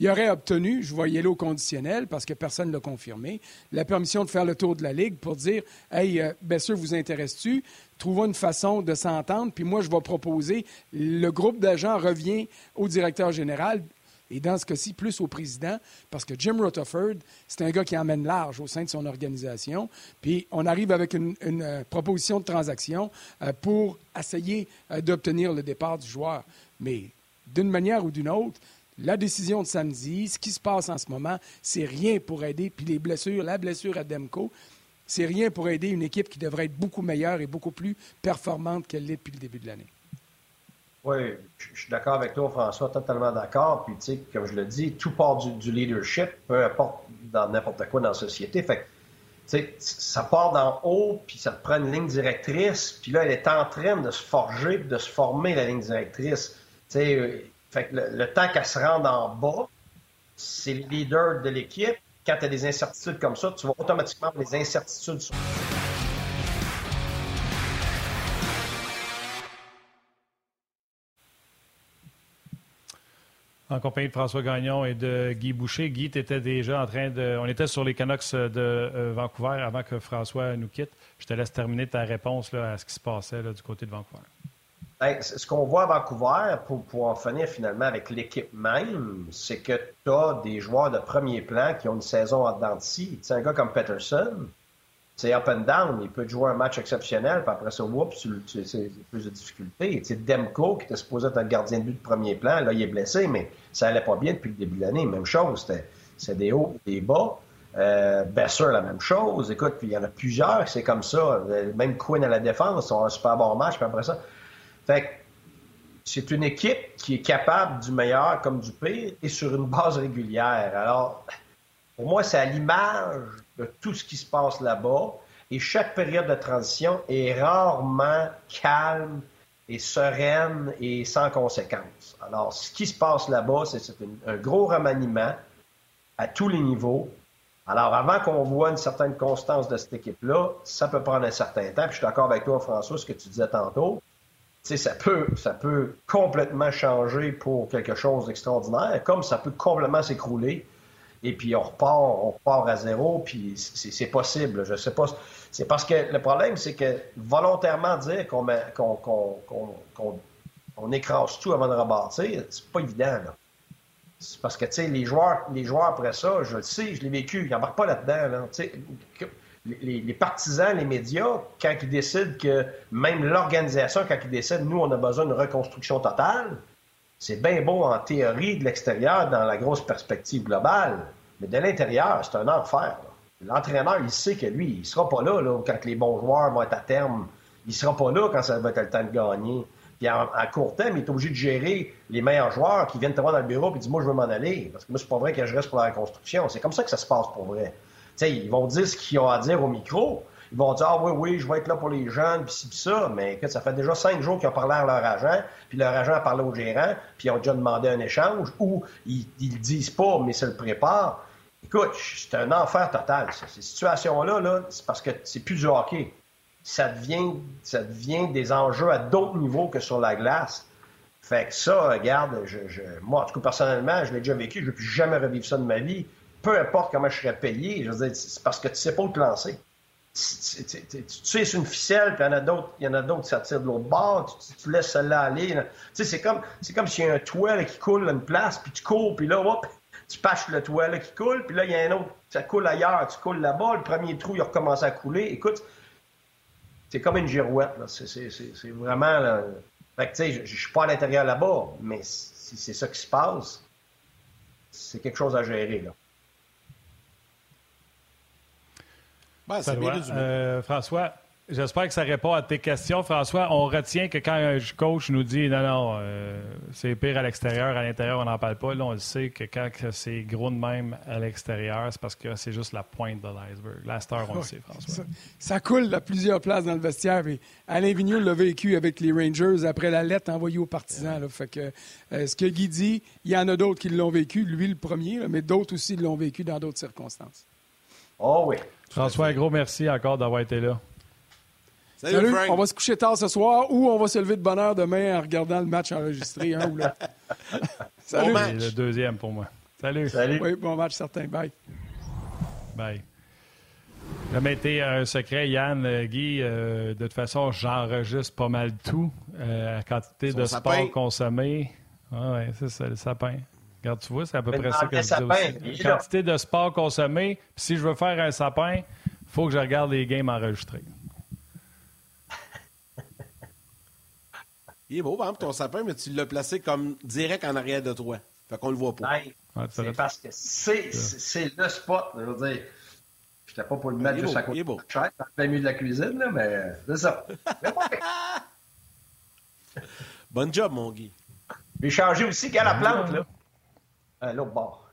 ils auraient obtenu, je voyais le au conditionnel, parce que personne ne l'a confirmé, la permission de faire le tour de la Ligue pour dire Hey, Besser, vous intéresse-tu Trouvons une façon de s'entendre, puis moi, je vais proposer. Le groupe d'agents revient au directeur général et dans ce cas-ci, plus au président, parce que Jim Rutherford, c'est un gars qui emmène large au sein de son organisation. Puis on arrive avec une, euh, proposition de transaction euh, pour essayer euh, d'obtenir le départ du joueur. Mais d'une manière ou d'une autre, la décision de samedi, ce qui se passe en ce moment, c'est rien pour aider. Puis les blessures, la blessure à Demko, c'est rien pour aider une équipe qui devrait être beaucoup meilleure et beaucoup plus performante qu'elle l'est depuis le début de l'année. Oui, je suis d'accord avec toi, François, totalement d'accord. Puis, tu sais, comme je le dis, tout part du, leadership, peu importe dans n'importe quoi dans la société. Fait tu sais, ça part d'en haut, puis ça te prend une ligne directrice, puis là, elle est en train de se forger, de se former, la ligne directrice. Tu sais, euh, fait le, temps qu'elle se rende en bas, c'est le leader de l'équipe quand tu as des incertitudes comme ça, tu vas automatiquement avoir des incertitudes sur. En compagnie de François Gagnon et de Guy Boucher. Guy, tu étais déjà en train de. On était sur les Canucks de euh, Vancouver avant que François nous quitte. Je te laisse terminer ta réponse là, à ce qui se passait du côté de Vancouver. Ben, ce qu'on voit à Vancouver, pour, en finir finalement avec l'équipe même, c'est que tu as des joueurs de premier plan qui ont une saison en Tu sais, un gars comme Peterson, c'est up and down. Il peut jouer un match exceptionnel, puis après ça, oups, c'est plus de difficultés. Tu Demko, qui était supposé être un gardien de but de premier plan, là, il est blessé, mais ça allait pas bien depuis le début de l'année. Même chose, c'était des hauts et des bas. Euh, la même chose. Écoute, puis il y en a plusieurs, c'est comme ça. Même Quinn à la défense, ont un super bon match, puis après ça, fait c'est une équipe qui est capable du meilleur comme du pire et sur une base régulière. Alors, pour moi, c'est à l'image de tout ce qui se passe là-bas. Et chaque période de transition est rarement calme et sereine et sans conséquences. Alors, ce qui se passe là-bas, c'est un gros remaniement à tous les niveaux. Alors, avant qu'on voit une certaine constance de cette équipe-là, ça peut prendre un certain temps. Puis je suis d'accord avec toi, François, ce que tu disais tantôt ça peut, ça peut complètement changer pour quelque chose d'extraordinaire, comme ça peut complètement s'écrouler. Et puis on repart, on à zéro, puis c'est possible. Je sais pas. C'est parce que le problème, c'est que volontairement dire qu'on qu'on écrase tout avant de rebâtir, c'est pas évident. C'est parce que les joueurs, les joueurs après ça, je le sais, je l'ai vécu, ils n'embarquent pas là-dedans. Là, les, partisans, les médias, quand ils décident que même l'organisation, quand ils décident, nous, on a besoin d'une reconstruction totale, c'est bien beau en théorie de l'extérieur, dans la grosse perspective globale, mais de l'intérieur, c'est un enfer. L'entraîneur, il sait que lui, il sera pas là, quand les bons joueurs vont être à terme. Il sera pas là quand ça va être le temps de gagner. Puis à court terme, il est obligé de gérer les meilleurs joueurs qui viennent te voir dans le bureau et disent Moi, je veux m'en aller. Parce que moi, c'est pas vrai que je reste pour la reconstruction. C'est comme ça que ça se passe pour vrai ils vont dire ce qu'ils ont à dire au micro. Ils vont dire, ah oui, oui, je vais être là pour les jeunes, puis ci, puis ça. Mais écoute, ça fait déjà cinq jours qu'ils ont parlé à leur agent, puis leur agent a parlé au gérant, puis ils ont déjà demandé un échange, ou ils, ne le disent pas, mais ça le prépare. Écoute, c'est un enfer total, Ces situations-là, -là, c'est parce que c'est plus du hockey. Ça devient, ça devient des enjeux à d'autres niveaux que sur la glace. Fait que ça, regarde, je, moi, en tout cas, personnellement, je l'ai déjà vécu, je ne veux plus jamais revivre ça de ma vie peu importe comment je serais payé, c'est parce que tu sais pas où te lancer. Tu, sais, c'est une ficelle, puis il y en a d'autres, qui s'attirent de l'autre bord, tu, laisses celle-là aller. Tu sais, c'est comme, c'est comme s'il y a un toit qui coule à une place, puis tu cours, puis là, hop, tu pâches le toit qui coule, puis là, il y a un autre, ça coule ailleurs, tu coules là-bas, le premier trou, il a recommencé à couler. Écoute, c'est comme une girouette, C'est, vraiment, là, fait tu sais, je, je suis pas à l'intérieur là-bas, mais si c'est ça qui se passe, c'est quelque chose à gérer, là. Euh, François, j'espère que ça répond à tes questions. François, on retient que quand un coach nous dit non, non, euh, c'est pire à l'extérieur, à l'intérieur, on n'en parle pas. Là, on le sait que quand c'est gros de même à l'extérieur, c'est parce que c'est juste la pointe de l'iceberg. La star, on le sait, François. Ça, coule à plusieurs places dans le vestiaire. Alain Vigneault l'a vécu avec les Rangers après la lettre envoyée aux partisans. Fait que, euh, ce que Guy dit, il y en a d'autres qui l'ont vécu, lui le premier, mais d'autres aussi l'ont vécu dans d'autres circonstances. Oh oui. François, un gros merci encore d'avoir été là. Salut, on va se coucher tard ce soir ou on va se lever de bonne heure demain en regardant le match enregistré, un ou l'autre. Salut. Bon le deuxième pour moi. Salut. Salut. Oui, bon match certain. Bye. Bye. Ça été un secret, Yann, euh, Guy. Euh, de toute façon, j'enregistre pas mal tout. Euh, la quantité de sport consommé. Ah ouais, c'est ça, le sapin. Regarde, tu vois, c'est à peu près ça que je dis aussi. Quantité de sport consommé. Puis si je veux faire un sapin, il faut que je regarde les games enregistrés. Il est beau, par exemple, ton sapin, mais tu l'as placé comme direct en arrière de toi. Fait qu'on le voit pas. c'est parce que c'est le spot. Je veux dire, j'étais pas pour le mettre juste à côté de la chaise, dans le milieu de la cuisine, là, mais c'est ça. Bonne job, mon Guy. J'ai changé aussi qu'à la plante, là. Euh, l'autre bord.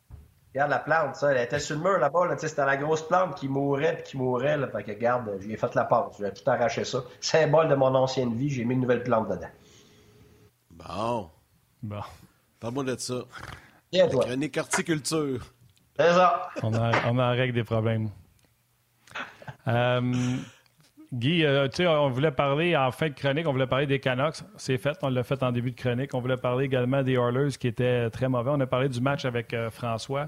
Regarde la plante, ça. Elle était sur le mur là-bas. c'était la grosse plante qui mourait puis qui mourait. Là, fait que regarde, j'ai fait la pause. J'ai tout arraché ça. Symbole de mon ancienne vie, j'ai mis une nouvelle plante dedans. Bon. Bon. Parle-moi de ça. Bien, toi. Chronique horticulture. C'est ça. On a, on a en règle des problèmes. Euh, Guy, euh, tu sais, on voulait parler en fin de chronique, on voulait parler des Canucks. C'est fait, on l'a fait en début de chronique. On voulait parler également des Oilers qui étaient très mauvais. On a parlé du match avec euh, François.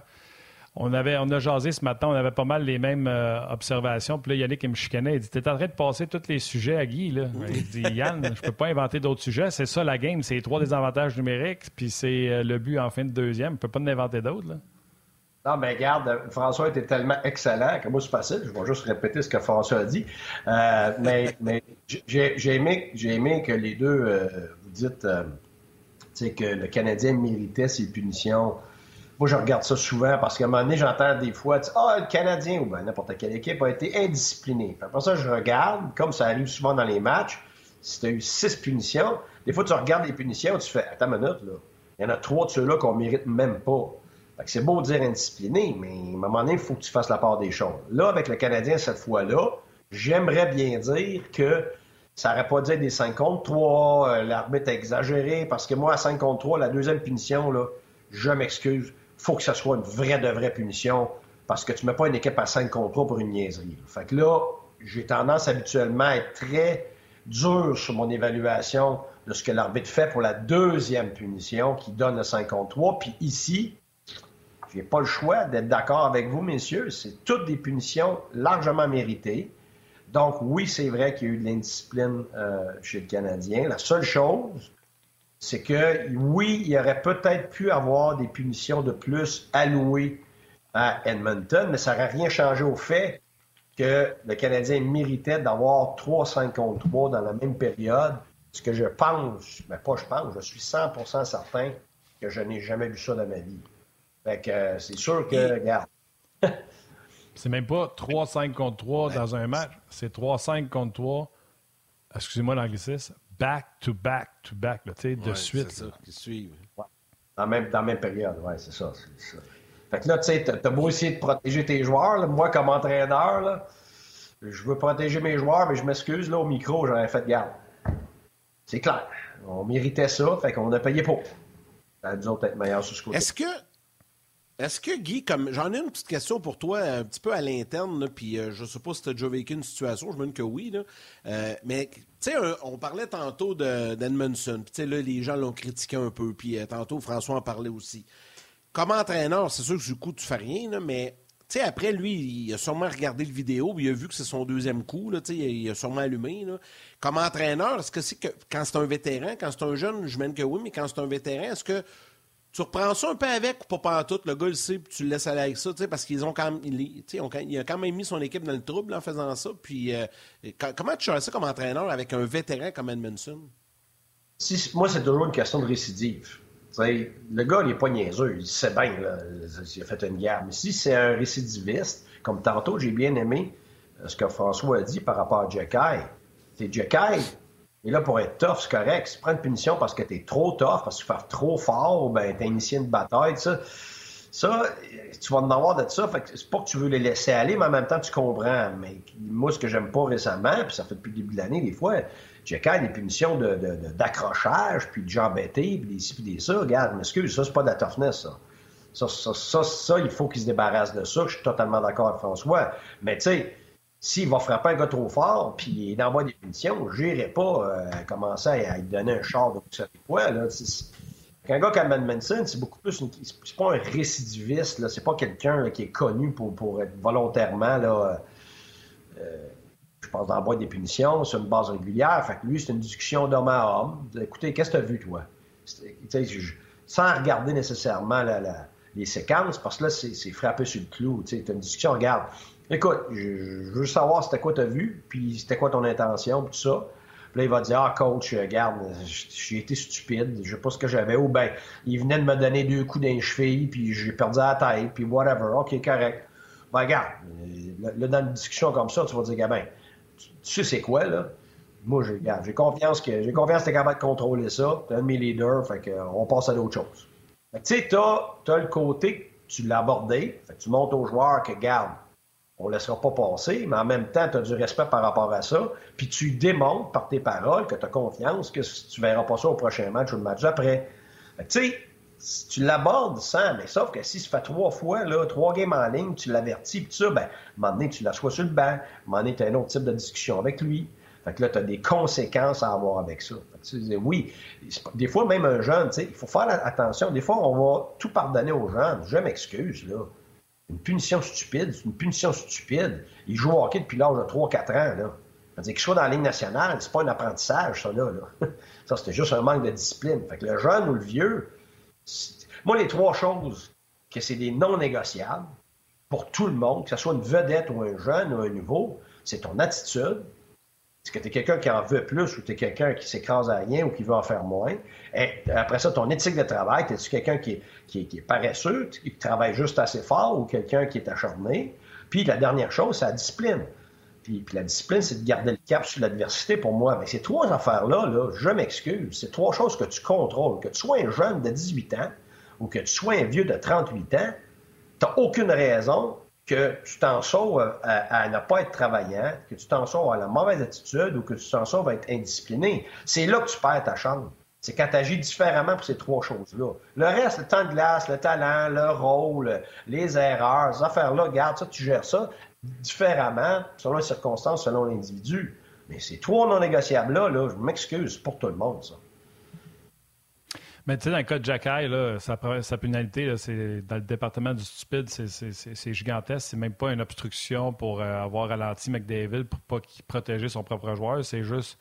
On, avait, on a jasé ce matin, on avait pas mal les mêmes observations. Puis là, Yannick il me chicanait. Il dit T'es en train de passer tous les sujets à Guy. Là. Il dit Yann, je peux pas inventer d'autres sujets. C'est ça la game. C'est les trois désavantages numériques. Puis c'est le but en fin de deuxième. Je peux pas en inventer d'autres. Non, mais regarde, François était tellement excellent que moi, c'est facile. Je vais juste répéter ce que François a dit. Euh, mais mais j'ai aimé, aimé, que les deux, euh, vous dites euh, que le Canadien méritait ses punitions. Moi, je regarde ça souvent parce qu'à un moment donné, j'entends des fois, ah, le Canadien ou ben, n'importe quelle équipe a été indiscipliné. Après ça, je regarde, comme ça arrive souvent dans les matchs, si tu as eu six punitions, des fois, tu regardes les punitions, tu fais, attends une minute, là. Il y en a trois de ceux-là qu'on mérite même pas. C'est beau de dire indiscipliné, mais à un moment donné, il faut que tu fasses la part des choses. Là, avec le Canadien, cette fois-là, j'aimerais bien dire que ça n'aurait pas dû être des 5 contre 3, euh, l'arbitre a exagéré, parce que moi, à 5 contre 3, la deuxième punition, là, je m'excuse, faut que ce soit une vraie de vraie punition, parce que tu ne mets pas une équipe à 5 contre 3 pour une niaiserie. Fait que là, j'ai tendance habituellement à être très dur sur mon évaluation de ce que l'arbitre fait pour la deuxième punition qui donne le 5 contre 3. Puis ici, j'ai pas le choix d'être d'accord avec vous, messieurs. C'est toutes des punitions largement méritées. Donc, oui, c'est vrai qu'il y a eu de l'indiscipline euh, chez le Canadien. La seule chose, c'est que, oui, il aurait peut-être pu avoir des punitions de plus allouées à Edmonton, mais ça n'aurait rien changé au fait que le Canadien méritait d'avoir 3-5 contre 3 dans la même période. Ce que je pense, mais pas je pense, je suis 100% certain que je n'ai jamais vu ça dans ma vie. Fait que euh, c'est sûr que, regarde. c'est même pas 3-5 contre 3 dans un match, c'est 3-5 contre 3, excusez-moi l'anglicisme, back to back to back, tu sais, de suite. C'est ça, qui suivent. Ouais. Dans, même, dans la même période, oui, c'est ça, ça, Fait que là, tu sais, t'as beau essayer de protéger tes joueurs, moi, comme entraîneur, là, je veux protéger mes joueurs, mais je m'excuse, là, au micro, j'aurais fait garde. C'est clair. On méritait ça, fait qu'on a payé pour. Ça a dû être meilleur sur ce côté. Est-ce que est-ce que, Guy, comme j'en ai une petite question pour toi, un petit peu à l'interne, puis euh, je ne sais pas si tu as déjà vécu une situation, je me dis que oui, là, euh, mais tu sais, on parlait tantôt d'Edmondson, puis tu sais, là, les gens l'ont critiqué un peu, puis euh, tantôt, François en parlait aussi. Comme entraîneur, c'est sûr que du coup, tu fais rien, mais tu sais, après, lui, il a sûrement regardé le vidéo, puis il a vu que c'est son deuxième coup, là, il a sûrement allumé, là. Comme entraîneur, est-ce que c'est que quand c'est un vétéran, quand c'est un jeune, je mène que oui, mais quand c'est un vétéran, est-ce que tu reprends ça un peu avec ou pas tout, le gars le sait, puis tu le laisses aller avec ça, parce qu'ils ont quand même, il, a quand même mis son équipe dans le trouble en faisant ça. Puis euh, comment tu gères ça comme entraîneur avec un vétéran comme Edmondson? Si, moi, c'est toujours une question de récidive. le gars, il n'est pas niaiseux, il sait bien, là, il a fait une guerre. Mais si c'est un récidiviste, comme tantôt, j'ai bien aimé euh, ce que François a dit par rapport à Jekai. C'est Jekai, et là, pour être tough, c'est correct. Si tu prends une punition parce que tu es trop tough, parce que tu fais trop fort, ben, tu as initié une bataille, ça, ça, tu vas en avoir de ça. Fait c'est pas que tu veux les laisser aller, mais en même temps, tu comprends. Mais moi, ce que j'aime pas récemment, puis ça fait depuis le début de l'année, des fois, j'ai quand même des punitions d'accrochage, de, puis de jambetté, puis des ci, puis des ça. Regarde, m'excuse, ça, c'est pas de la toughness, ça. Ça, ça, ça, ça il faut qu'il se débarrasse de ça. Je suis totalement d'accord avec François. Mais tu sais, s'il va frapper un gars trop fort, puis il envoie des punitions, je n'irai pas euh, commencer à, lui donner un char de vous quoi. Là. Un gars comme Manson, c'est beaucoup plus. C'est pas un récidiviste, là. C'est pas quelqu'un qui est connu pour, pour être volontairement, là. Euh, je pense, d'envoyer des punitions sur une base régulière. Fait que lui, c'est une discussion d'homme à homme. Écoutez, qu'est-ce que tu as vu, toi? sans regarder nécessairement les séquences, parce que là, c'est frappé sur le clou. Tu une discussion, regarde. Écoute, je, veux savoir c'était quoi tu as vu, puis c'était quoi ton intention, puis tout ça. Puis là, il va dire Ah, coach, regarde, j'ai été stupide, je sais pas ce que j'avais. Ou bien, il venait de me donner deux coups d'un cheville, puis j'ai perdu la tête, puis whatever. OK, correct. Ben, regarde, là, dans une discussion comme ça, tu vas dire Gabin, tu, sais c'est quoi, là? Moi, j'ai confiance que j'ai confiance que tu es capable de contrôler ça. Tu es un de mes leaders, fait qu'on passe à d'autres choses. Tu sais, tu as, le côté, tu l'as abordé, fait que tu montres aux joueurs que, garde, on ne laissera pas passer, mais en même temps, tu as du respect par rapport à ça, puis tu démontres par tes paroles que tu as confiance que tu verras pas ça au prochain match ou le match après. Tu sais, tu l'abordes sans, mais sauf que si ça fait trois fois, là, trois games en ligne, tu l'avertis, puis ça, ben, à un moment donné, tu l'assois sur le banc, à un moment donné, tu as un autre type de discussion avec lui. Fait que là, tu as des conséquences à avoir avec ça. oui, des fois, même un jeune, il faut faire attention. Des fois, on va tout pardonner aux jeunes. Je m'excuse, là. Une punition stupide, c'est une punition stupide. Il joue au hockey depuis l'âge de 3-4 ans, là. Qu'il soit dans la ligne nationale, c'est pas un apprentissage, ça, là. Ça, c'était juste un manque de discipline. Fait que le jeune ou le vieux, moi, les trois choses que c'est des non négociables pour tout le monde, que ce soit une vedette ou un jeune ou un nouveau, c'est ton attitude, est-ce que tu es quelqu'un qui en veut plus ou tu es quelqu'un qui s'écrase à rien ou qui veut en faire moins? Et après ça, ton éthique de travail, es-tu quelqu'un qui, est paresseux, qui travaille juste assez fort ou quelqu'un qui est acharné? Puis la dernière chose, c'est la discipline. Puis, la discipline, c'est de garder le cap sur l'adversité pour moi. Mais ces trois affaires-là, là, je m'excuse, c'est trois choses que tu contrôles. Que tu sois un jeune de 18 ans ou que tu sois un vieux de 38 ans, tu n'as aucune raison que tu t'en sauves à, ne pas être travaillant, que tu t'en sauves à la mauvaise attitude ou que tu t'en sauves à être indiscipliné. C'est là que tu perds ta chance. C'est quand tu agis différemment pour ces trois choses-là. Le reste, le temps de glace, le talent, le rôle, les erreurs, ces affaires-là, garde ça, tu gères ça différemment selon les circonstances, selon l'individu. Mais ces trois non négociables-là, là, je m'excuse pour tout le monde, ça. Mais tu sais, dans le cas de Jacky, là, sa, sa pénalité, c'est dans le département du stupide, c'est gigantesque. C'est même pas une obstruction pour euh, avoir ralenti McDavid pour pas protéger son propre joueur. C'est juste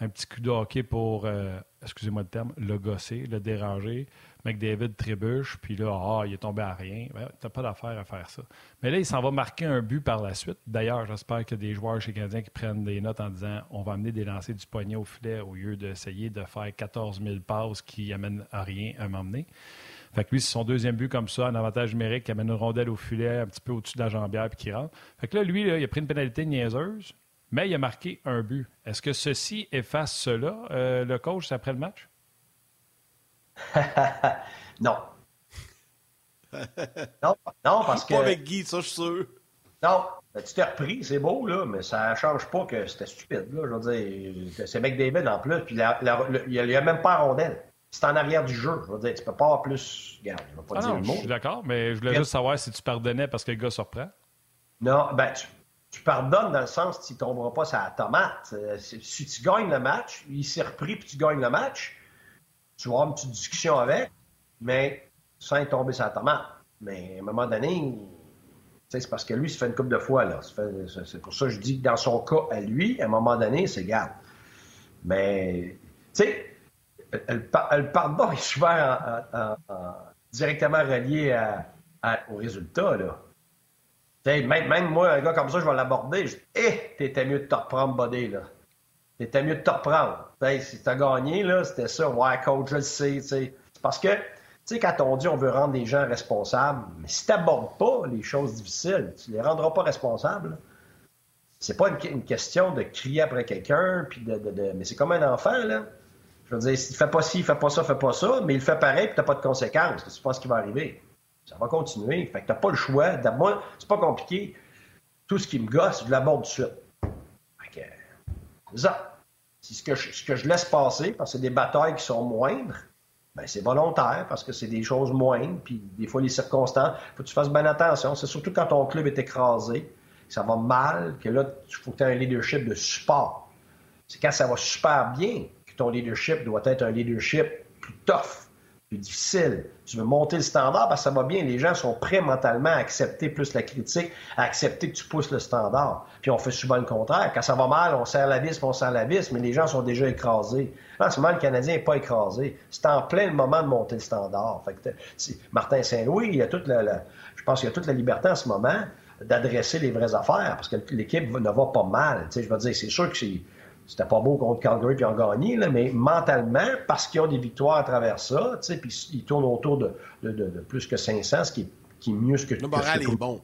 un petit coup de hockey pour, euh, excusez-moi le terme, le gosser, le déranger. McDavid trébuche, puis là, ah, il est tombé à rien. Tu n'as pas d'affaire à faire ça. Mais là, il s'en va marquer un but par la suite. D'ailleurs, j'espère a des joueurs chez Canadiens qui prennent des notes en disant on va amener des lancers du poignet au filet au lieu d'essayer de faire 14 000 passes qui amènent à rien à m'emmener. Fait que lui, c'est son deuxième but comme ça, un avantage numérique qui amène une rondelle au filet un petit peu au-dessus de la jambière puis qui rentre. Fait que là, lui, il a pris une pénalité niaiseuse, mais il a marqué un but. Est-ce que ceci efface cela, euh, le coach, après le match? non. non. Non, parce que. Pas avec Guy, ça, je suis sûr. Non. Tu t'es repris, c'est beau, là, mais ça ne change pas que c'était stupide. Là, je veux dire, c'est McDavid en plus, puis il n'y a, même pas rondelle. C'est en arrière du jeu. Je veux dire, tu peux pas avoir plus. Regarde, je vais pas ah dire le mot. Je suis d'accord, mais je voulais juste savoir si tu pardonnais parce que le gars surprend. Non, ben, tu, pardonnes dans le sens tu ne tomberas pas sur la tomate. Euh, si tu gagnes le match, il s'est repris puis tu gagnes le match, tu vas avoir une petite discussion avec, mais sans tomber sur la tomate. Mais à un moment donné, c'est parce que lui, ça fait une couple de fois. là. C'est pour ça que je dis que dans son cas à lui, à un moment donné, c'est garde. Mais, tu sais, le pardon est souvent directement relié au résultat. Là. Même, même, moi, un gars comme ça, je vais l'aborder. Je dis, eh, t'étais mieux de te reprendre, body, là. T'étais mieux de te reprendre. Si t'as gagné, là, c'était ça. Ouais, coach, je le sais. C'est parce que, tu sais, quand on dit on veut rendre les gens responsables, mais si t'abordes pas les choses difficiles, tu les rendras pas responsables. C'est pas une, question de crier après quelqu'un, puis de, de, mais c'est comme un enfant, là. Je veux dire, s'il fait pas ci, il fait pas ça, fait pas ça, mais il fait pareil, puis t'as pas de conséquences, tu pas ce qui va arriver. Ça va continuer. Fait que t'as pas le choix. Moi, c'est pas compliqué. Tout ce qui me gosse, je l'aborde tout de suite. Fait que, ça ce que, je, ce que je laisse passer, parce que c'est des batailles qui sont moindres, ben c'est volontaire parce que c'est des choses moindres, puis des fois les circonstances, faut que tu fasses bien attention. C'est surtout quand ton club est écrasé, que ça va mal, que là, il faut que tu aies un leadership de support. C'est quand ça va super bien que ton leadership doit être un leadership plus tough, plus difficile. Tu veux monter le standard parce que ça va bien. Les gens sont prêts mentalement à accepter plus la critique, à accepter que tu pousses le standard. Puis on fait souvent le contraire. Quand ça va mal, on serre la vis, on serre la vis, mais les gens sont déjà écrasés. En ce moment, le Canadien n'est pas écrasé. C'est en plein le moment de monter le standard. Fait Martin Saint-Louis, il a toute la, je pense qu'il a toute la liberté en ce moment d'adresser les vraies affaires parce que l'équipe ne va pas mal. je veux dire, c'est sûr que c'est c'était pas beau contre Calgary puis ont gagné, mais mentalement, parce qu'ils ont des victoires à travers ça, puis ils tournent autour de, plus que 500, ce qui est, mieux que... Le moral est bon.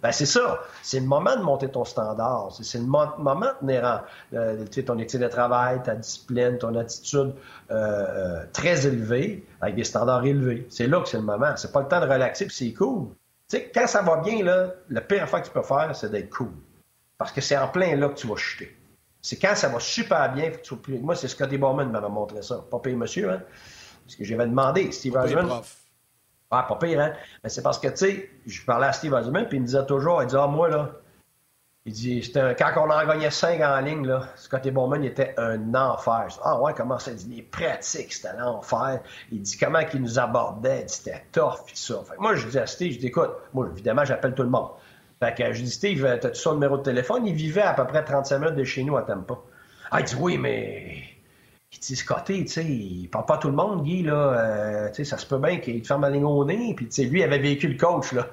Ben, c'est ça. C'est le moment de monter ton standard. C'est le moment de tenir euh, ton éthique de travail, ta discipline, ton attitude euh, euh, très élevée, avec des standards élevés. C'est là que c'est le moment. C'est pas le temps de relaxer, puis c'est cool. sais, quand ça va bien, là, le pire affaire que tu peux faire, c'est d'être cool. Parce que c'est en plein là que tu vas chuter. C'est quand ça va super bien. Moi, c'est Scotty Bowman qui m'avait montré ça. Pas payé monsieur, hein? Parce que j'avais demandé, Steve Eisenman. Ah, pas pire, hein? Mais c'est parce que, tu sais, je parlais à Steve Eisenman, puis il me disait toujours, il disait, ah, moi, là, il dit, quand on en gagnait cinq en ligne, là, Scotty Bowman il était un enfer. ah ouais, comment ça? Il dit, les pratiques, c'était l'enfer. Il dit, comment il nous abordait? Il dit, c'était tough, puis ça. Fait moi, je dis à Steve, je dis, écoute, moi, évidemment, j'appelle tout le monde. Fait que je dis, Steve, t'as-tu son numéro de téléphone? Il vivait à peu près 35 minutes de chez nous à Tampa. Ah, il dit, oui, mais il dit Scotty, tu sais, il parle pas à tout le monde, Guy, là. Euh, tu sais, ça se peut bien qu'il te ferme la au nez. Puis, tu sais, lui, il avait vécu le coach, là.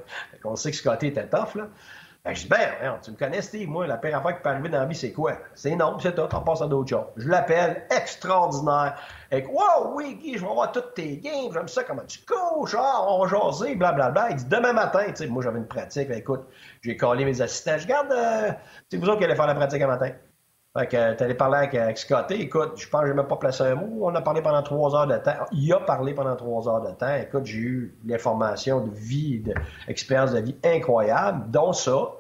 On sait que Scotty était tough, là. Ben, je dis, ben, tu me connais, Steve, moi, la pire affaire qui peut arriver dans la vie, c'est quoi? C'est non, c'est tout, on passe à d'autres choses. Je l'appelle, extraordinaire. Et wow, oui, Guy, je vais voir toutes tes games, j'aime ça, comment tu coaches, ah, on va jaser, blablabla. Il dit, demain matin, tu sais, moi, j'avais une pratique, ben, écoute, j'ai collé mes assistants, je garde, euh, c'est vous autres qui allez faire la pratique un matin. Fait que t'allais parler avec, Scotty. Écoute, je pense que j'ai même pas placé un mot. On a parlé pendant trois heures de temps. Il a parlé pendant trois heures de temps. Écoute, j'ai eu l'information de vie, d'expérience de vie incroyable, dont ça.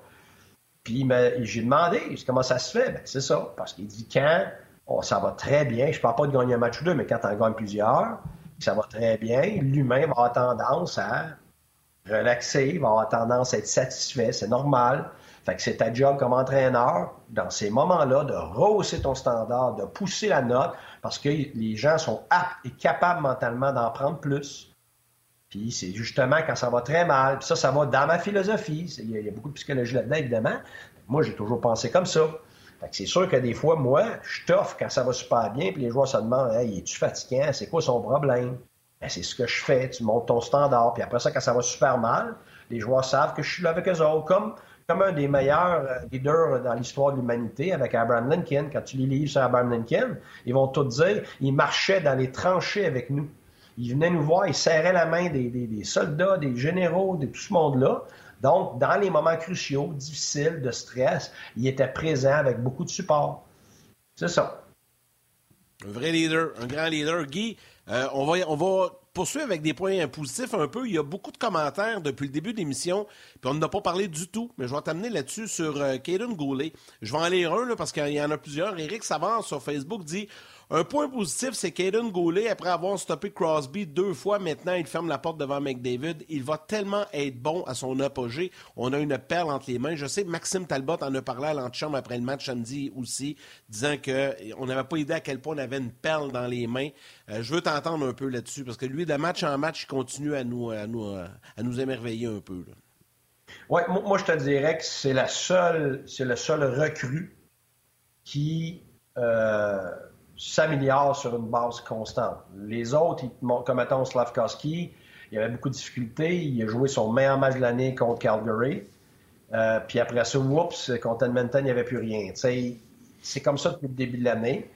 Puis j'ai demandé comment ça se fait? Ben, c'est ça. Parce qu'il dit quand? Oh, ça va très bien, je parle pas de gagner un match ou deux, mais quand en gagnes plusieurs, ça va très bien, l'humain va avoir tendance à relaxer, va avoir tendance à être satisfait, c'est normal. Fait que c'est ta job comme entraîneur, dans ces moments-là, de rehausser ton standard, de pousser la note, parce que les gens sont aptes et capables mentalement d'en prendre plus. Puis c'est justement quand ça va très mal, puis ça, ça va dans ma philosophie. Il y, a, beaucoup de psychologie là-dedans, évidemment. Moi, j'ai toujours pensé comme ça. Fait que c'est sûr que des fois, moi, je t'offre quand ça va super bien, puis les joueurs se demandent Hey, es-tu fatiguant? C'est quoi son problème? Ben, c'est ce que je fais, tu montes ton standard, puis après ça, quand ça va super mal, les joueurs savent que je suis là avec eux autres. Comme un des meilleurs euh, leaders dans l'histoire de l'humanité avec Abraham Lincoln. Quand tu lis les livres sur Abraham Lincoln, ils vont tout dire, il marchait dans les tranchées avec nous. Il venait nous voir, il serrait la main des, soldats, des généraux, de tout ce monde-là. Donc, dans les moments cruciaux, difficiles, de stress, il était présent avec beaucoup de support. C'est ça. Un vrai leader, un grand leader. Guy, euh, on, va, on va poursuivre avec des points positifs un peu. Il y a beaucoup de commentaires depuis le début de l'émission, puis on n'a pas parlé du tout, mais je vais t'amener là-dessus sur euh, Goulet. Je vais en lire un parce qu'il y en a plusieurs. Éric Savard sur Facebook dit un point positif, c'est qu'Aiden Goulet, après avoir stoppé Crosby deux fois, maintenant, il ferme la porte devant McDavid. Il va tellement être bon à son apogée. On a une perle entre les mains. Je sais, Maxime Talbot en a parlé à l'antichambre après le match samedi aussi, disant qu'on n'avait pas idée à quel point on avait une perle dans les mains. Euh, je veux t'entendre un peu là-dessus, parce que lui, de match en match, il continue à nous, émerveiller un peu. Oui, moi, je te dirais que c'est la seule, le seul recrue qui... Euh s'améliore sur une base constante. Les autres, comme mettons Slavkowski, il avait beaucoup de difficultés. Il a joué son meilleur match de l'année contre Calgary. Euh, puis après ça, oups, contre Edmonton, il n'y avait plus rien. C'est comme ça depuis le début de l'année.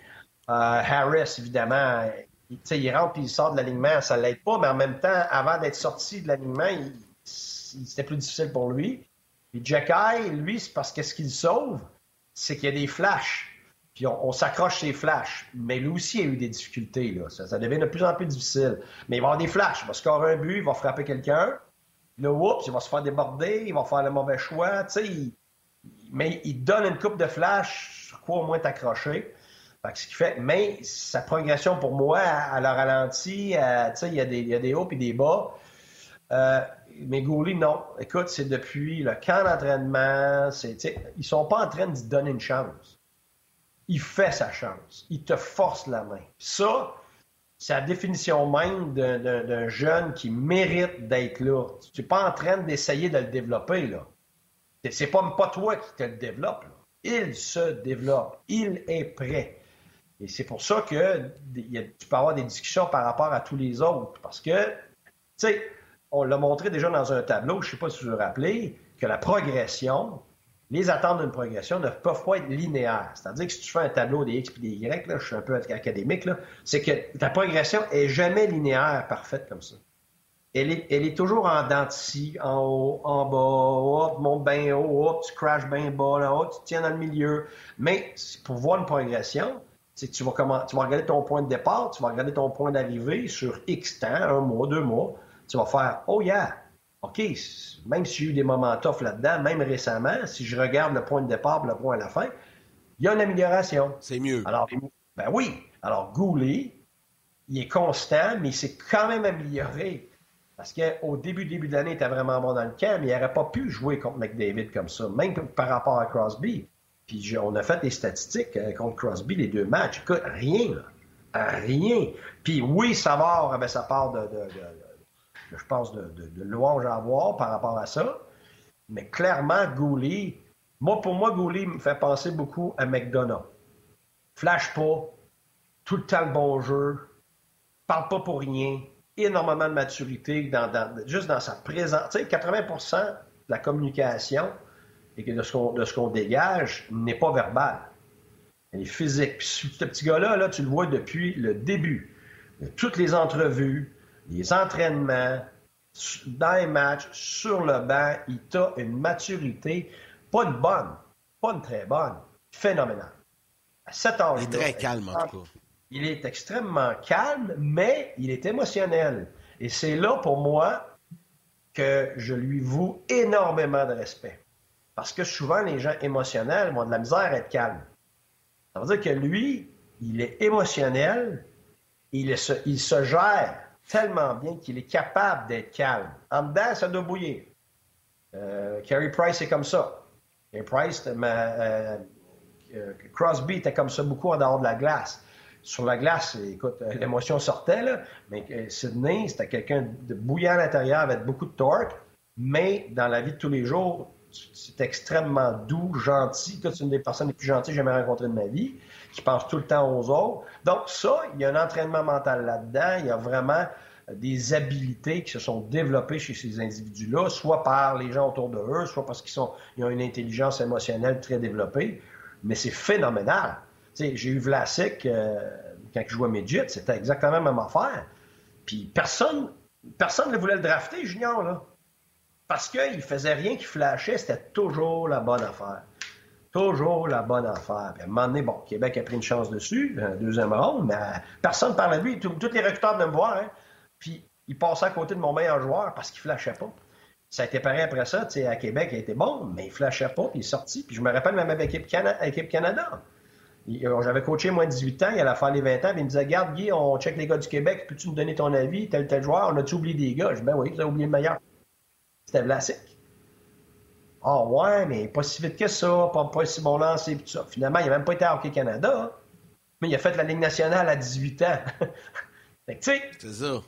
Euh, Harris, évidemment, il, rentre et il sort de l'alignement, ça ne l'aide pas, mais en même temps, avant d'être sorti de l'alignement, c'était plus difficile pour lui. Puis Jack lui, c'est parce que ce qu'il sauve, c'est qu'il y a des flashs. Puis on, s'accroche ses flashs. Mais lui aussi a eu des difficultés. Là. Ça, devient de plus en plus difficile. Mais il va avoir des flashs. Il va scorer un but, il va frapper quelqu'un. Le oups, il va se faire déborder, il va faire le mauvais choix. mais il donne une coupe de flash sur quoi au moins t'accrocher. Ce qui fait, mais sa progression pour moi, à la ralenti, il y, y a des hauts et des bas. Euh, mais Gouli, non. Écoute, c'est depuis le camp d'entraînement. Ils sont pas en train de donner une chance il fait sa chance. Il te force la main. Ça, c'est la définition même d'un jeune qui mérite d'être là. Tu n'es pas en train d'essayer de le développer. là. C'est pas, pas toi qui te le développe. Il se développe. Il est prêt. Et c'est pour ça que tu peux avoir des discussions par rapport à tous les autres. Parce que, tu sais, on l'a montré déjà dans un tableau, je ne sais pas si vous vous rappelez, que la progression, les attentes d'une progression ne peuvent pas être linéaires. C'est-à-dire que si tu fais un tableau des X et des Y, je suis un peu académique, c'est que ta progression est jamais linéaire, parfaite comme ça. Elle est, toujours en dents en haut, en bas, hop, monte bien haut, hop, tu crashes bien bas, là, haut, tu tiens dans le milieu. Mais pour voir une progression, c'est tu vas, tu vas regarder ton point de départ, tu vas regarder ton point d'arrivée sur X temps, un mois, deux mois. Tu vas faire, oh yeah, OK, même s'il y a eu des moments tough là-dedans, même récemment, si je regarde le point de départ le point à la fin, il y a une amélioration. C'est mieux. Alors, ben oui. Alors, Goulet, il est constant, mais il s'est quand même amélioré. Parce qu'au début, début de l'année, il était vraiment bon dans le camp, mais il n'aurait pas pu jouer contre McDavid comme ça, même par rapport à Crosby. Puis on a fait des statistiques euh, contre Crosby, les deux matchs. Écoute, rien, là. Rien. Puis oui, Savard avait sa part de, je pense, de, de, louange à avoir par rapport à ça. Mais clairement, Goulet, moi, pour moi, Goulet me fait penser beaucoup à McDonough. Flash pas, tout le temps le bon jeu, parle pas pour rien, énormément de maturité juste dans sa présence. Tu sais, 80% de la communication et de ce qu'on dégage n'est pas verbal. Elle est physique. Puis ce petit gars-là, là, tu le vois depuis le début. Toutes les entrevues, les entraînements, dans les matchs, sur le banc, il a une maturité, pas une bonne, pas une très bonne, phénoménale. À cet âge Il est très calme, en tout cas. Il est extrêmement calme, mais il est émotionnel. Et c'est là, pour moi, que je lui voue énormément de respect. Parce que souvent, les gens émotionnels ont de la misère à être calmes. Ça veut dire que lui, il est émotionnel, il, se, il se gère tellement bien qu'il est capable d'être calme. En dedans, ça doit bouillir. Euh, Carey Price est comme ça. Price, euh, euh, Crosby était comme ça beaucoup en dehors de la glace. Sur la glace, écoute, l'émotion sortait, mais Sidney, c'était quelqu'un de bouillant à l'intérieur avec beaucoup de torque, mais dans la vie de tous les jours, c'est extrêmement doux, gentil. c'est une des personnes les plus gentilles que j'ai jamais rencontrées de ma vie, qui pense tout le temps aux autres. Donc, ça, il y a un entraînement mental là-dedans. Il y a vraiment des habiletés qui se sont développées chez ces individus-là, soit par les gens autour de eux, soit parce qu'ils ont une intelligence émotionnelle très développée. Mais c'est phénoménal. J'ai eu Vlasic euh, quand je jouais Midget, c'était exactement la même affaire. Puis personne personne ne voulait le drafter, Junior, là. Parce qu'il faisait rien qui flashait, c'était toujours la bonne affaire. Toujours la bonne affaire. Puis à un moment donné, bon, Québec a pris une chance dessus, un deuxième round, mais personne ne parlait de lui. Tous les recruteurs venaient me voir, hein. Puis il passait à côté de mon meilleur joueur parce qu'il flashait pas. Ça a été pareil après ça, à Québec, il était bon, mais il flashait pas, puis il est sorti. Puis je me rappelle même avec l'équipe équipe Canada. Euh, j'avais coaché moins de 18 ans, il allait faire les 20 ans, puis il me disait Garde, Guy, on check les gars du Québec, peux-tu nous donner ton avis, tel tel joueur, on a-tu oublié des gars Je dis Ben oui, vous avez oublié le meilleur. C'était Vlasic. Ah ouais, mais pas si vite que ça, pas, pas si bon lancé, tout ça. Finalement, il n'a même pas été à Hockey Canada, mais il a fait la Ligue nationale à 18 ans. fait que, tu sais, c'est ça.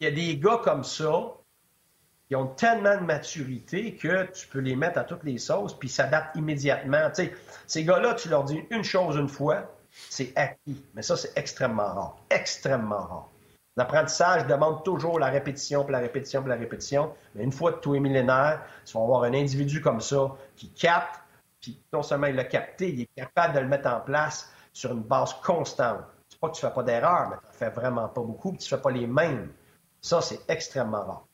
Il y a des gars comme ça qui ont tellement de maturité que tu peux les mettre à toutes les sauces puis s'adaptent immédiatement. Ces gars-là, tu leur dis une chose une fois, c'est acquis. Mais ça, c'est extrêmement rare. Extrêmement rare. L'apprentissage demande toujours la répétition, puis la répétition, puis la répétition. Mais une fois que tout est millénaire, tu vas avoir un individu comme ça qui capte, puis non seulement il l'a capté, il est capable de le mettre en place sur une base constante. C'est pas que tu fais pas d'erreur, mais tu fais vraiment pas beaucoup, puis tu fais pas les mêmes. Ça, c'est extrêmement rare.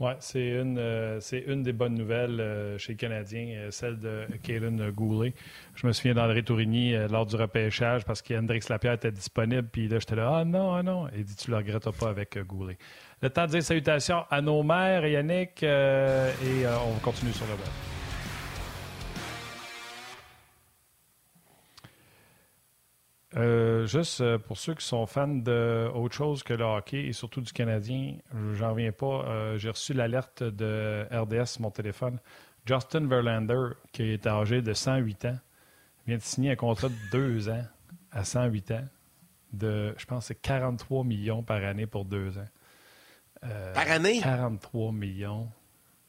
Oui, c'est une, euh, c'est une des bonnes nouvelles euh, chez les Canadiens, euh, celle de Kaylin Goulet. Je me souviens d'André Tourigny lors du repêchage parce qu'Hendrix Lapierre était disponible. Puis là, j'étais là, ah non, ah non. Il dit, tu le regrettes pas avec Goulet. Le temps de dire salutations à nos mères, Yannick, et on va continuer sur le web. Euh, juste euh, pour ceux qui sont fans d'autre chose que le hockey et surtout du Canadien, j'en reviens pas. Euh, j'ai reçu l'alerte de RDS sur mon téléphone. Justin Verlander, qui est âgé de 108 ans, vient de signer un contrat de deux ans à 108 ans de, je pense, c'est 43 millions par année pour deux ans. par année? 43 millions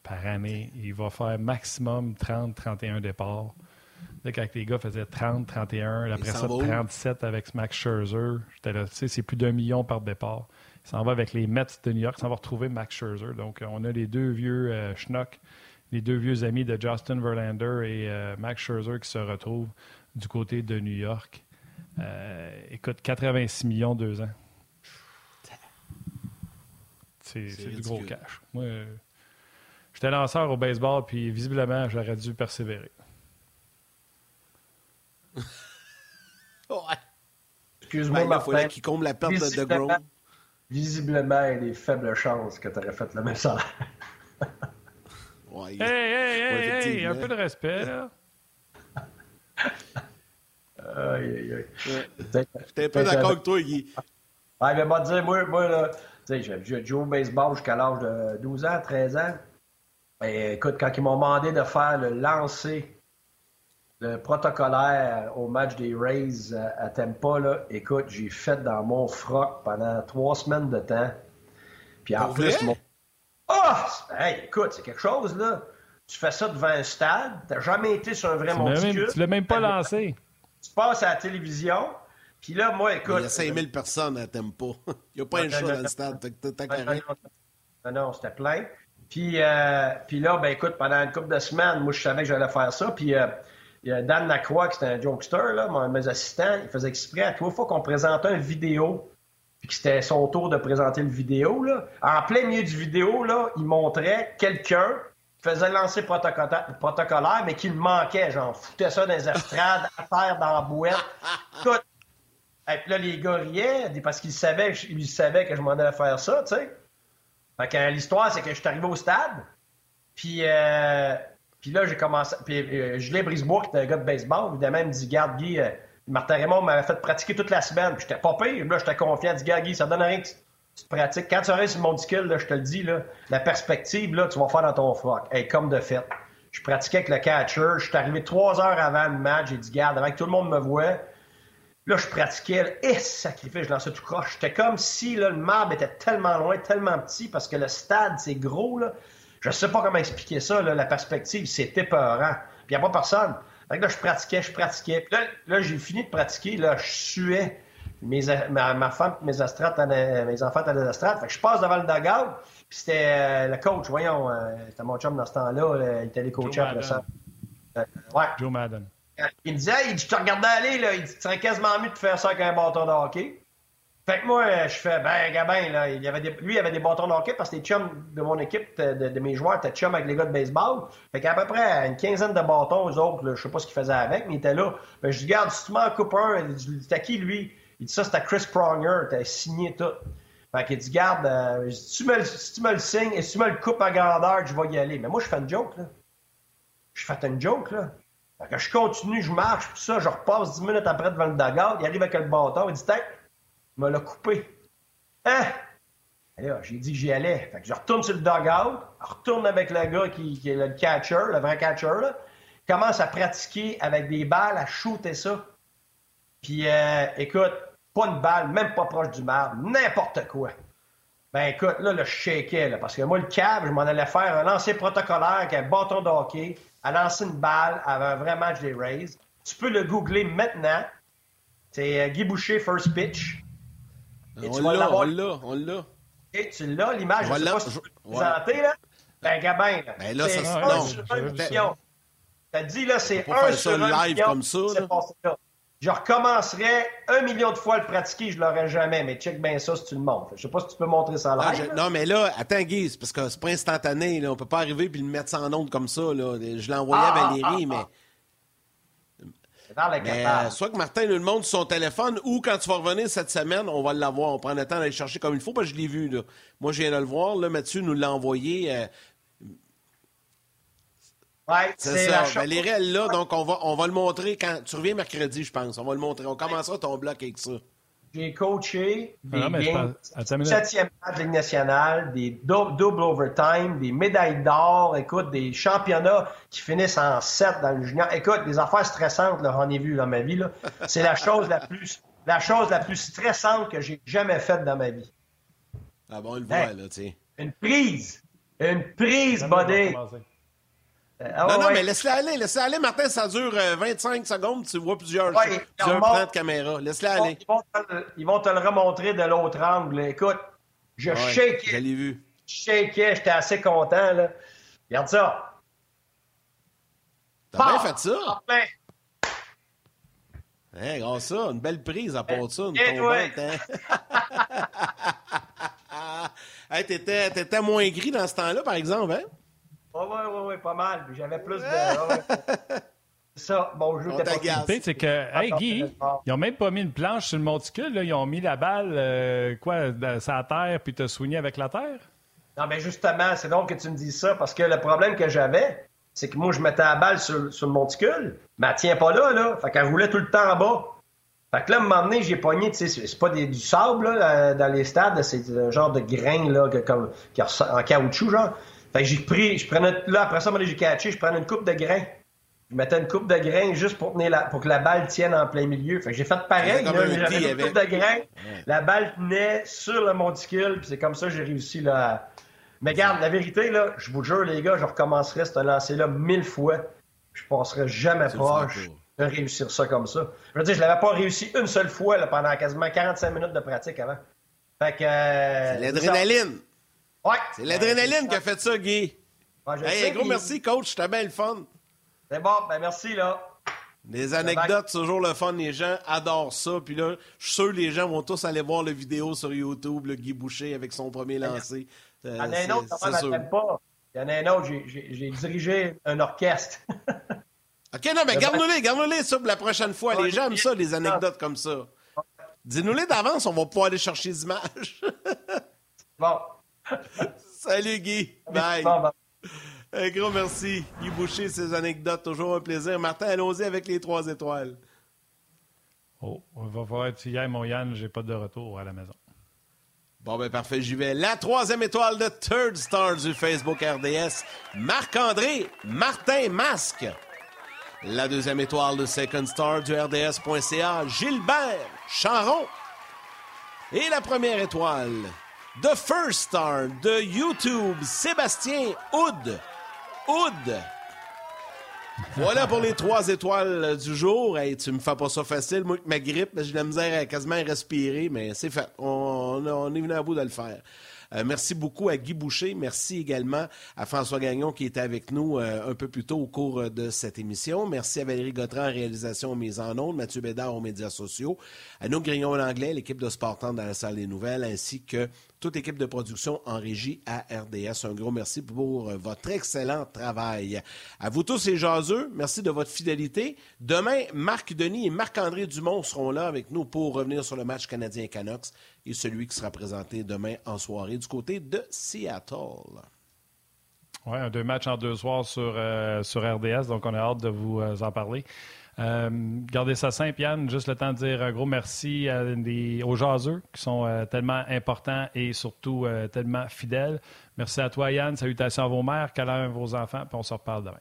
par année. Il va faire maximum 30-31 départs quand les gars faisaient 30, 31, après ça, 37 avec Max Scherzer. J'étais là, tu sais, c'est plus d'un million par départ. Il s'en va avec les Mets de New York, il s'en va retrouver Max Scherzer. Donc, on a les deux vieux euh, schnock, les deux vieux amis de Justin Verlander et euh, Max Scherzer qui se retrouvent du côté de New York. Euh, écoute, 86 millions deux ans. C'est du gros cash. Moi, j'étais lanceur au baseball, puis visiblement, j'aurais dû persévérer. ouais. Excuse-moi, ben, Il fallait qu'il comble la perte de Gros. Visiblement, il y a des faibles chances que tu aurais fait le même salaire. ouais, hey, hey, hey, hey, un peu de respect, là. J'étais un peu d'accord avec toi, Guy. Ouais, mais moi, dire, moi, moi là, tu sais, j'ai joué au baseball jusqu'à l'âge de 12 ans, 13 ans. Et écoute, quand ils m'ont demandé de faire le lancer, le protocolaire au match des Rays à, Tampa, là, écoute, j'ai fait dans mon froc pendant trois semaines de temps. Puis en plus, mon... Oh! Hey, écoute, c'est quelque chose, là. Tu fais ça devant un stade, t'as jamais été sur un vrai monticule. tu l'as même pas lancé. Tu passes à la télévision, puis là, moi, écoute... Il y a 5000 personnes à Tempo. Il n'y a pas un chat dans le stade. Non, non, c'était plein. Puis, euh, puis là, ben écoute, pendant une couple de semaines, moi, je savais que j'allais faire ça. Puis euh, il y a Dan Lacroix, qui était un jokester, là, mon, mes assistants, il faisait exprès à trois fois qu'on présentait une vidéo, puis que c'était son tour de présenter le vidéo, là. En plein milieu du vidéo, là, il montrait quelqu'un qui faisait lancer protocolaire, mais qui le manquait, genre, foutait ça dans les estrades, à terre, dans la. Tout. Et puis là, les gars riaient, parce qu'ils savaient, ils savaient que je m'en allais faire ça, tu sais. Fait que l'histoire, c'est que je suis arrivé au stade, puis, euh, puis là, j'ai commencé. Puis euh, Julien Brisebois, qui était un gars de baseball, évidemment, il me dit Garde, Guy, euh, Martin Raymond m'avait fait pratiquer toute la semaine, puis j'étais pas pire. Là, j'étais confiant. Il dit Garde, Guy, ça donne rien que tu, te pratiques. Quand tu arrives sur le monticule, là, je te le dis, là, la perspective, là, tu vas faire dans ton froc. Hey, comme de fait. Je pratiquais avec le catcher. Je suis arrivé trois heures avant le match. J'ai dit Garde, avant que tout le monde me voit. Là, je pratiquais, et sacrifice, je lançais tout croche. J'étais comme si là, le marbre était tellement loin, tellement petit, parce que le stade, c'est gros. Là. Je sais pas comment expliquer ça, là, la perspective, c'est épeurant. Puis il n'y a pas personne. là, je pratiquais, je pratiquais. Puis là, là j'ai fini de pratiquer, là, je suais. Mes, ma, femme, mes astrates, mes enfants étaient des astrates. Fait que je passe devant le dugout, puis c'était euh, le coach, voyons, euh, c'était mon chum dans ce temps-là, il était les coachs après ça. ouais. Joe Madden. Il me disait, je te regardais aller, là, il serait quasiment mieux de faire ça avec un bâton de hockey. Fait que moi, je fais, ben, Gabin, là, il avait lui, il avait des bâtons de hockey parce que les chums de mon équipe, de, mes joueurs, étaient chums avec les gars de baseball. Fait qu'à peu près une quinzaine de bâtons, eux autres, là, je sais pas ce qu'ils faisaient avec, mais ils étaient là. Ben, je dis, regarde, si tu m'en coupes un, il dit, t'as qui, lui? Il dit, ça, c'était Chris Pronger, t'as signé tout. Fait qu'il dit, garde, euh, si, tu me, le signes et si tu me le coupes à grandeur, je vais y aller. Mais moi, je fais une joke, là. Je fais une joke, là. Fait que je continue, je marche, tout ça, je repasse dix minutes après devant le dagar, il arrive avec le bâton, il dit M'a l'a coupé. Hein? Là, j'ai dit que j'y allais. Fait que je retourne sur le dugout, retourne avec le gars qui, est le catcher, le vrai catcher, là, commence à pratiquer avec des balles, à shooter ça. Puis, euh, écoute, pas une balle, même pas proche du marbre, n'importe quoi. Ben écoute, là, le je shakais, là, parce que moi, le câble, je m'en allais faire un lancer protocolaire avec un bâton de hockey, à lancer une balle avant un vrai match des Rays. Tu peux le googler maintenant. C'est euh, Guy Boucher, first pitch. Et on l'a, on l'a, on l'a. Et tu l'as, l'image, je sais pas si tu peux présenter, là. Ben, Gabin, là. Ben là, ça, sur un million. T'as dit, là, c'est un sur un live comme ça, là. Je recommencerais un million de fois le pratiquer, je l'aurais jamais, mais check bien ça si tu le montres. Je sais pas si tu peux montrer ça là. live. Non, mais là, attends, Guy, parce que c'est pas instantané, là. On peut pas arriver et le mettre sans onde comme ça, là. Je l'ai envoyé à ah, Valérie, ah, mais. Mais euh, soit que Martin nous le montre sur son téléphone ou quand tu vas revenir cette semaine, on va l'avoir. On prend le temps d'aller chercher comme il faut, parce que je l'ai vu. Là. Moi, je viens de le voir. Là, Mathieu nous l'a envoyé. Euh, c'est ça. Valérie, elle là, donc on va, on va le montrer quand. Tu reviens mercredi, je pense. On va le montrer. On commencera ton bloc avec ça. J'ai coaché des ah games, septième match de Ligue nationale, des double overtime, des médailles d'or, écoute, des championnats qui finissent en 7 dans le junior. Écoute, des affaires stressantes, là, j'en ai vu dans ma vie. C'est la chose la plus la chose la plus stressante que j'ai jamais faite dans ma vie. Ah bon, on le voit, là, tu sais. Une prise. Une prise, buddy. Ah non, non, mais laisse-la aller, laisse-la aller, Martin, ça dure 25 euh, secondes, tu vois plusieurs, ouais, plusieurs plans de caméra. Laisse-la aller. Ils vont, te, ils vont, te, le remontrer de l'autre angle. Écoute, je shake. Je l'ai vu. Je shakeais, j'étais assez content, là. Regarde ça. T'as bien fait ça? Ben. Hein, regarde ça, une belle prise à part ça, une tombante, hein? hey, t'étais moins gris dans ce temps-là, par exemple, hein? Oui, oui, oui, ouais, pas mal. J'avais plus de. ça, bon, je t'ai c'est que, hey Guy, ils ont même pas mis une planche sur le monticule, là. ils ont mis la balle, euh, quoi, sur la terre, puis t'as soigné avec la terre? Non, mais justement, c'est donc que tu me dis ça, parce que le problème que j'avais, c'est que moi, je mettais la balle sur, sur le monticule, mais elle tient pas là, là. Fait qu'elle roulait tout le temps en bas. Fait que là, à un moment donné, j'ai pogné, tu sais, c'est pas du sable là, dans les stades, c'est un genre de grain là, comme, qui en caoutchouc, genre. Fait que j'ai pris, je prenais, là, après ça, j'ai catché, je prenais une coupe de grains. Je mettais une coupe de grains juste pour, tenir la, pour que la balle tienne en plein milieu. Fait que j'ai fait pareil, j'avais une coupe de grains, la balle tenait sur le monticule, puis c'est comme ça que j'ai réussi là. Mais regarde, la vérité, là, je vous jure, les gars, je recommencerai ce lancer-là mille fois. Je passerai jamais proche de réussir ça comme ça. Je veux dire, je l'avais pas réussi une seule fois là, pendant quasiment 45 minutes de pratique avant. Fait que. Euh, c'est l'adrénaline. Ouais. C'est l'adrénaline qui a fait ça, Guy. hey, gros merci, coach. C'était bien le fun. C'est bon, ben merci, là. Les anecdotes, c'est toujours le fun. Les gens adorent ça. Puis là, je suis sûr que les gens vont tous aller voir la vidéo sur YouTube, le Guy Boucher avec son premier lancé. Il y en a un autre, ça ne pas. Il y en a un autre, j'ai dirigé un orchestre. OK, non, mais garde-nous-les, garde-nous-les ça pour la prochaine fois. Les gens aiment ça, les anecdotes comme ça. Dis-nous-les d'avance, on va pouvoir aller chercher des images. bon. Salut Guy. Bye. Un gros merci. Guy Boucher, ses anecdotes, toujours un plaisir. Martin, allons-y avec les trois étoiles. Oh, on va voir hier, mon Yann, j'ai pas de retour à la maison. Bon, ben parfait, j'y vais. La troisième étoile de Third Star du Facebook RDS, Marc-André Martin Masque. La deuxième étoile de Second Star du RDS.ca, Gilbert Charon. Et la première étoile, The First Star de YouTube, Sébastien Houd. Houd. Voilà pour les trois étoiles du jour. Hey, tu me fais pas ça facile, moi, ma grippe, j'ai la misère à quasiment respirer, mais c'est fait. On, est venu à bout de le faire. Euh, merci beaucoup à Guy Boucher. Merci également à François Gagnon qui était avec nous euh, un peu plus tôt au cours euh, de cette émission. Merci à Valérie Gautran en réalisation mise en ondes, Mathieu Bédard aux médias sociaux, à nous Grignon l'anglais, l'équipe de Sportant dans la salle des nouvelles, ainsi que toute équipe de production en régie à RDS. Un gros merci pour votre excellent travail. À vous tous les jaseux, merci de votre fidélité. Demain, Marc Denis et Marc-André Dumont seront là avec nous pour revenir sur le match canadien-Canucks et celui qui sera présenté demain en soirée du côté de Seattle. Oui, deux matchs en deux soirs sur, euh, sur RDS, donc on a hâte de vous euh, en parler. Euh, gardez ça simple, Yann. Juste le temps de dire un gros merci aux jaseux qui sont tellement importants et surtout tellement fidèles. Merci à toi, Yann. Salutations à vos mères, câlins à vos enfants, puis on se reparle demain.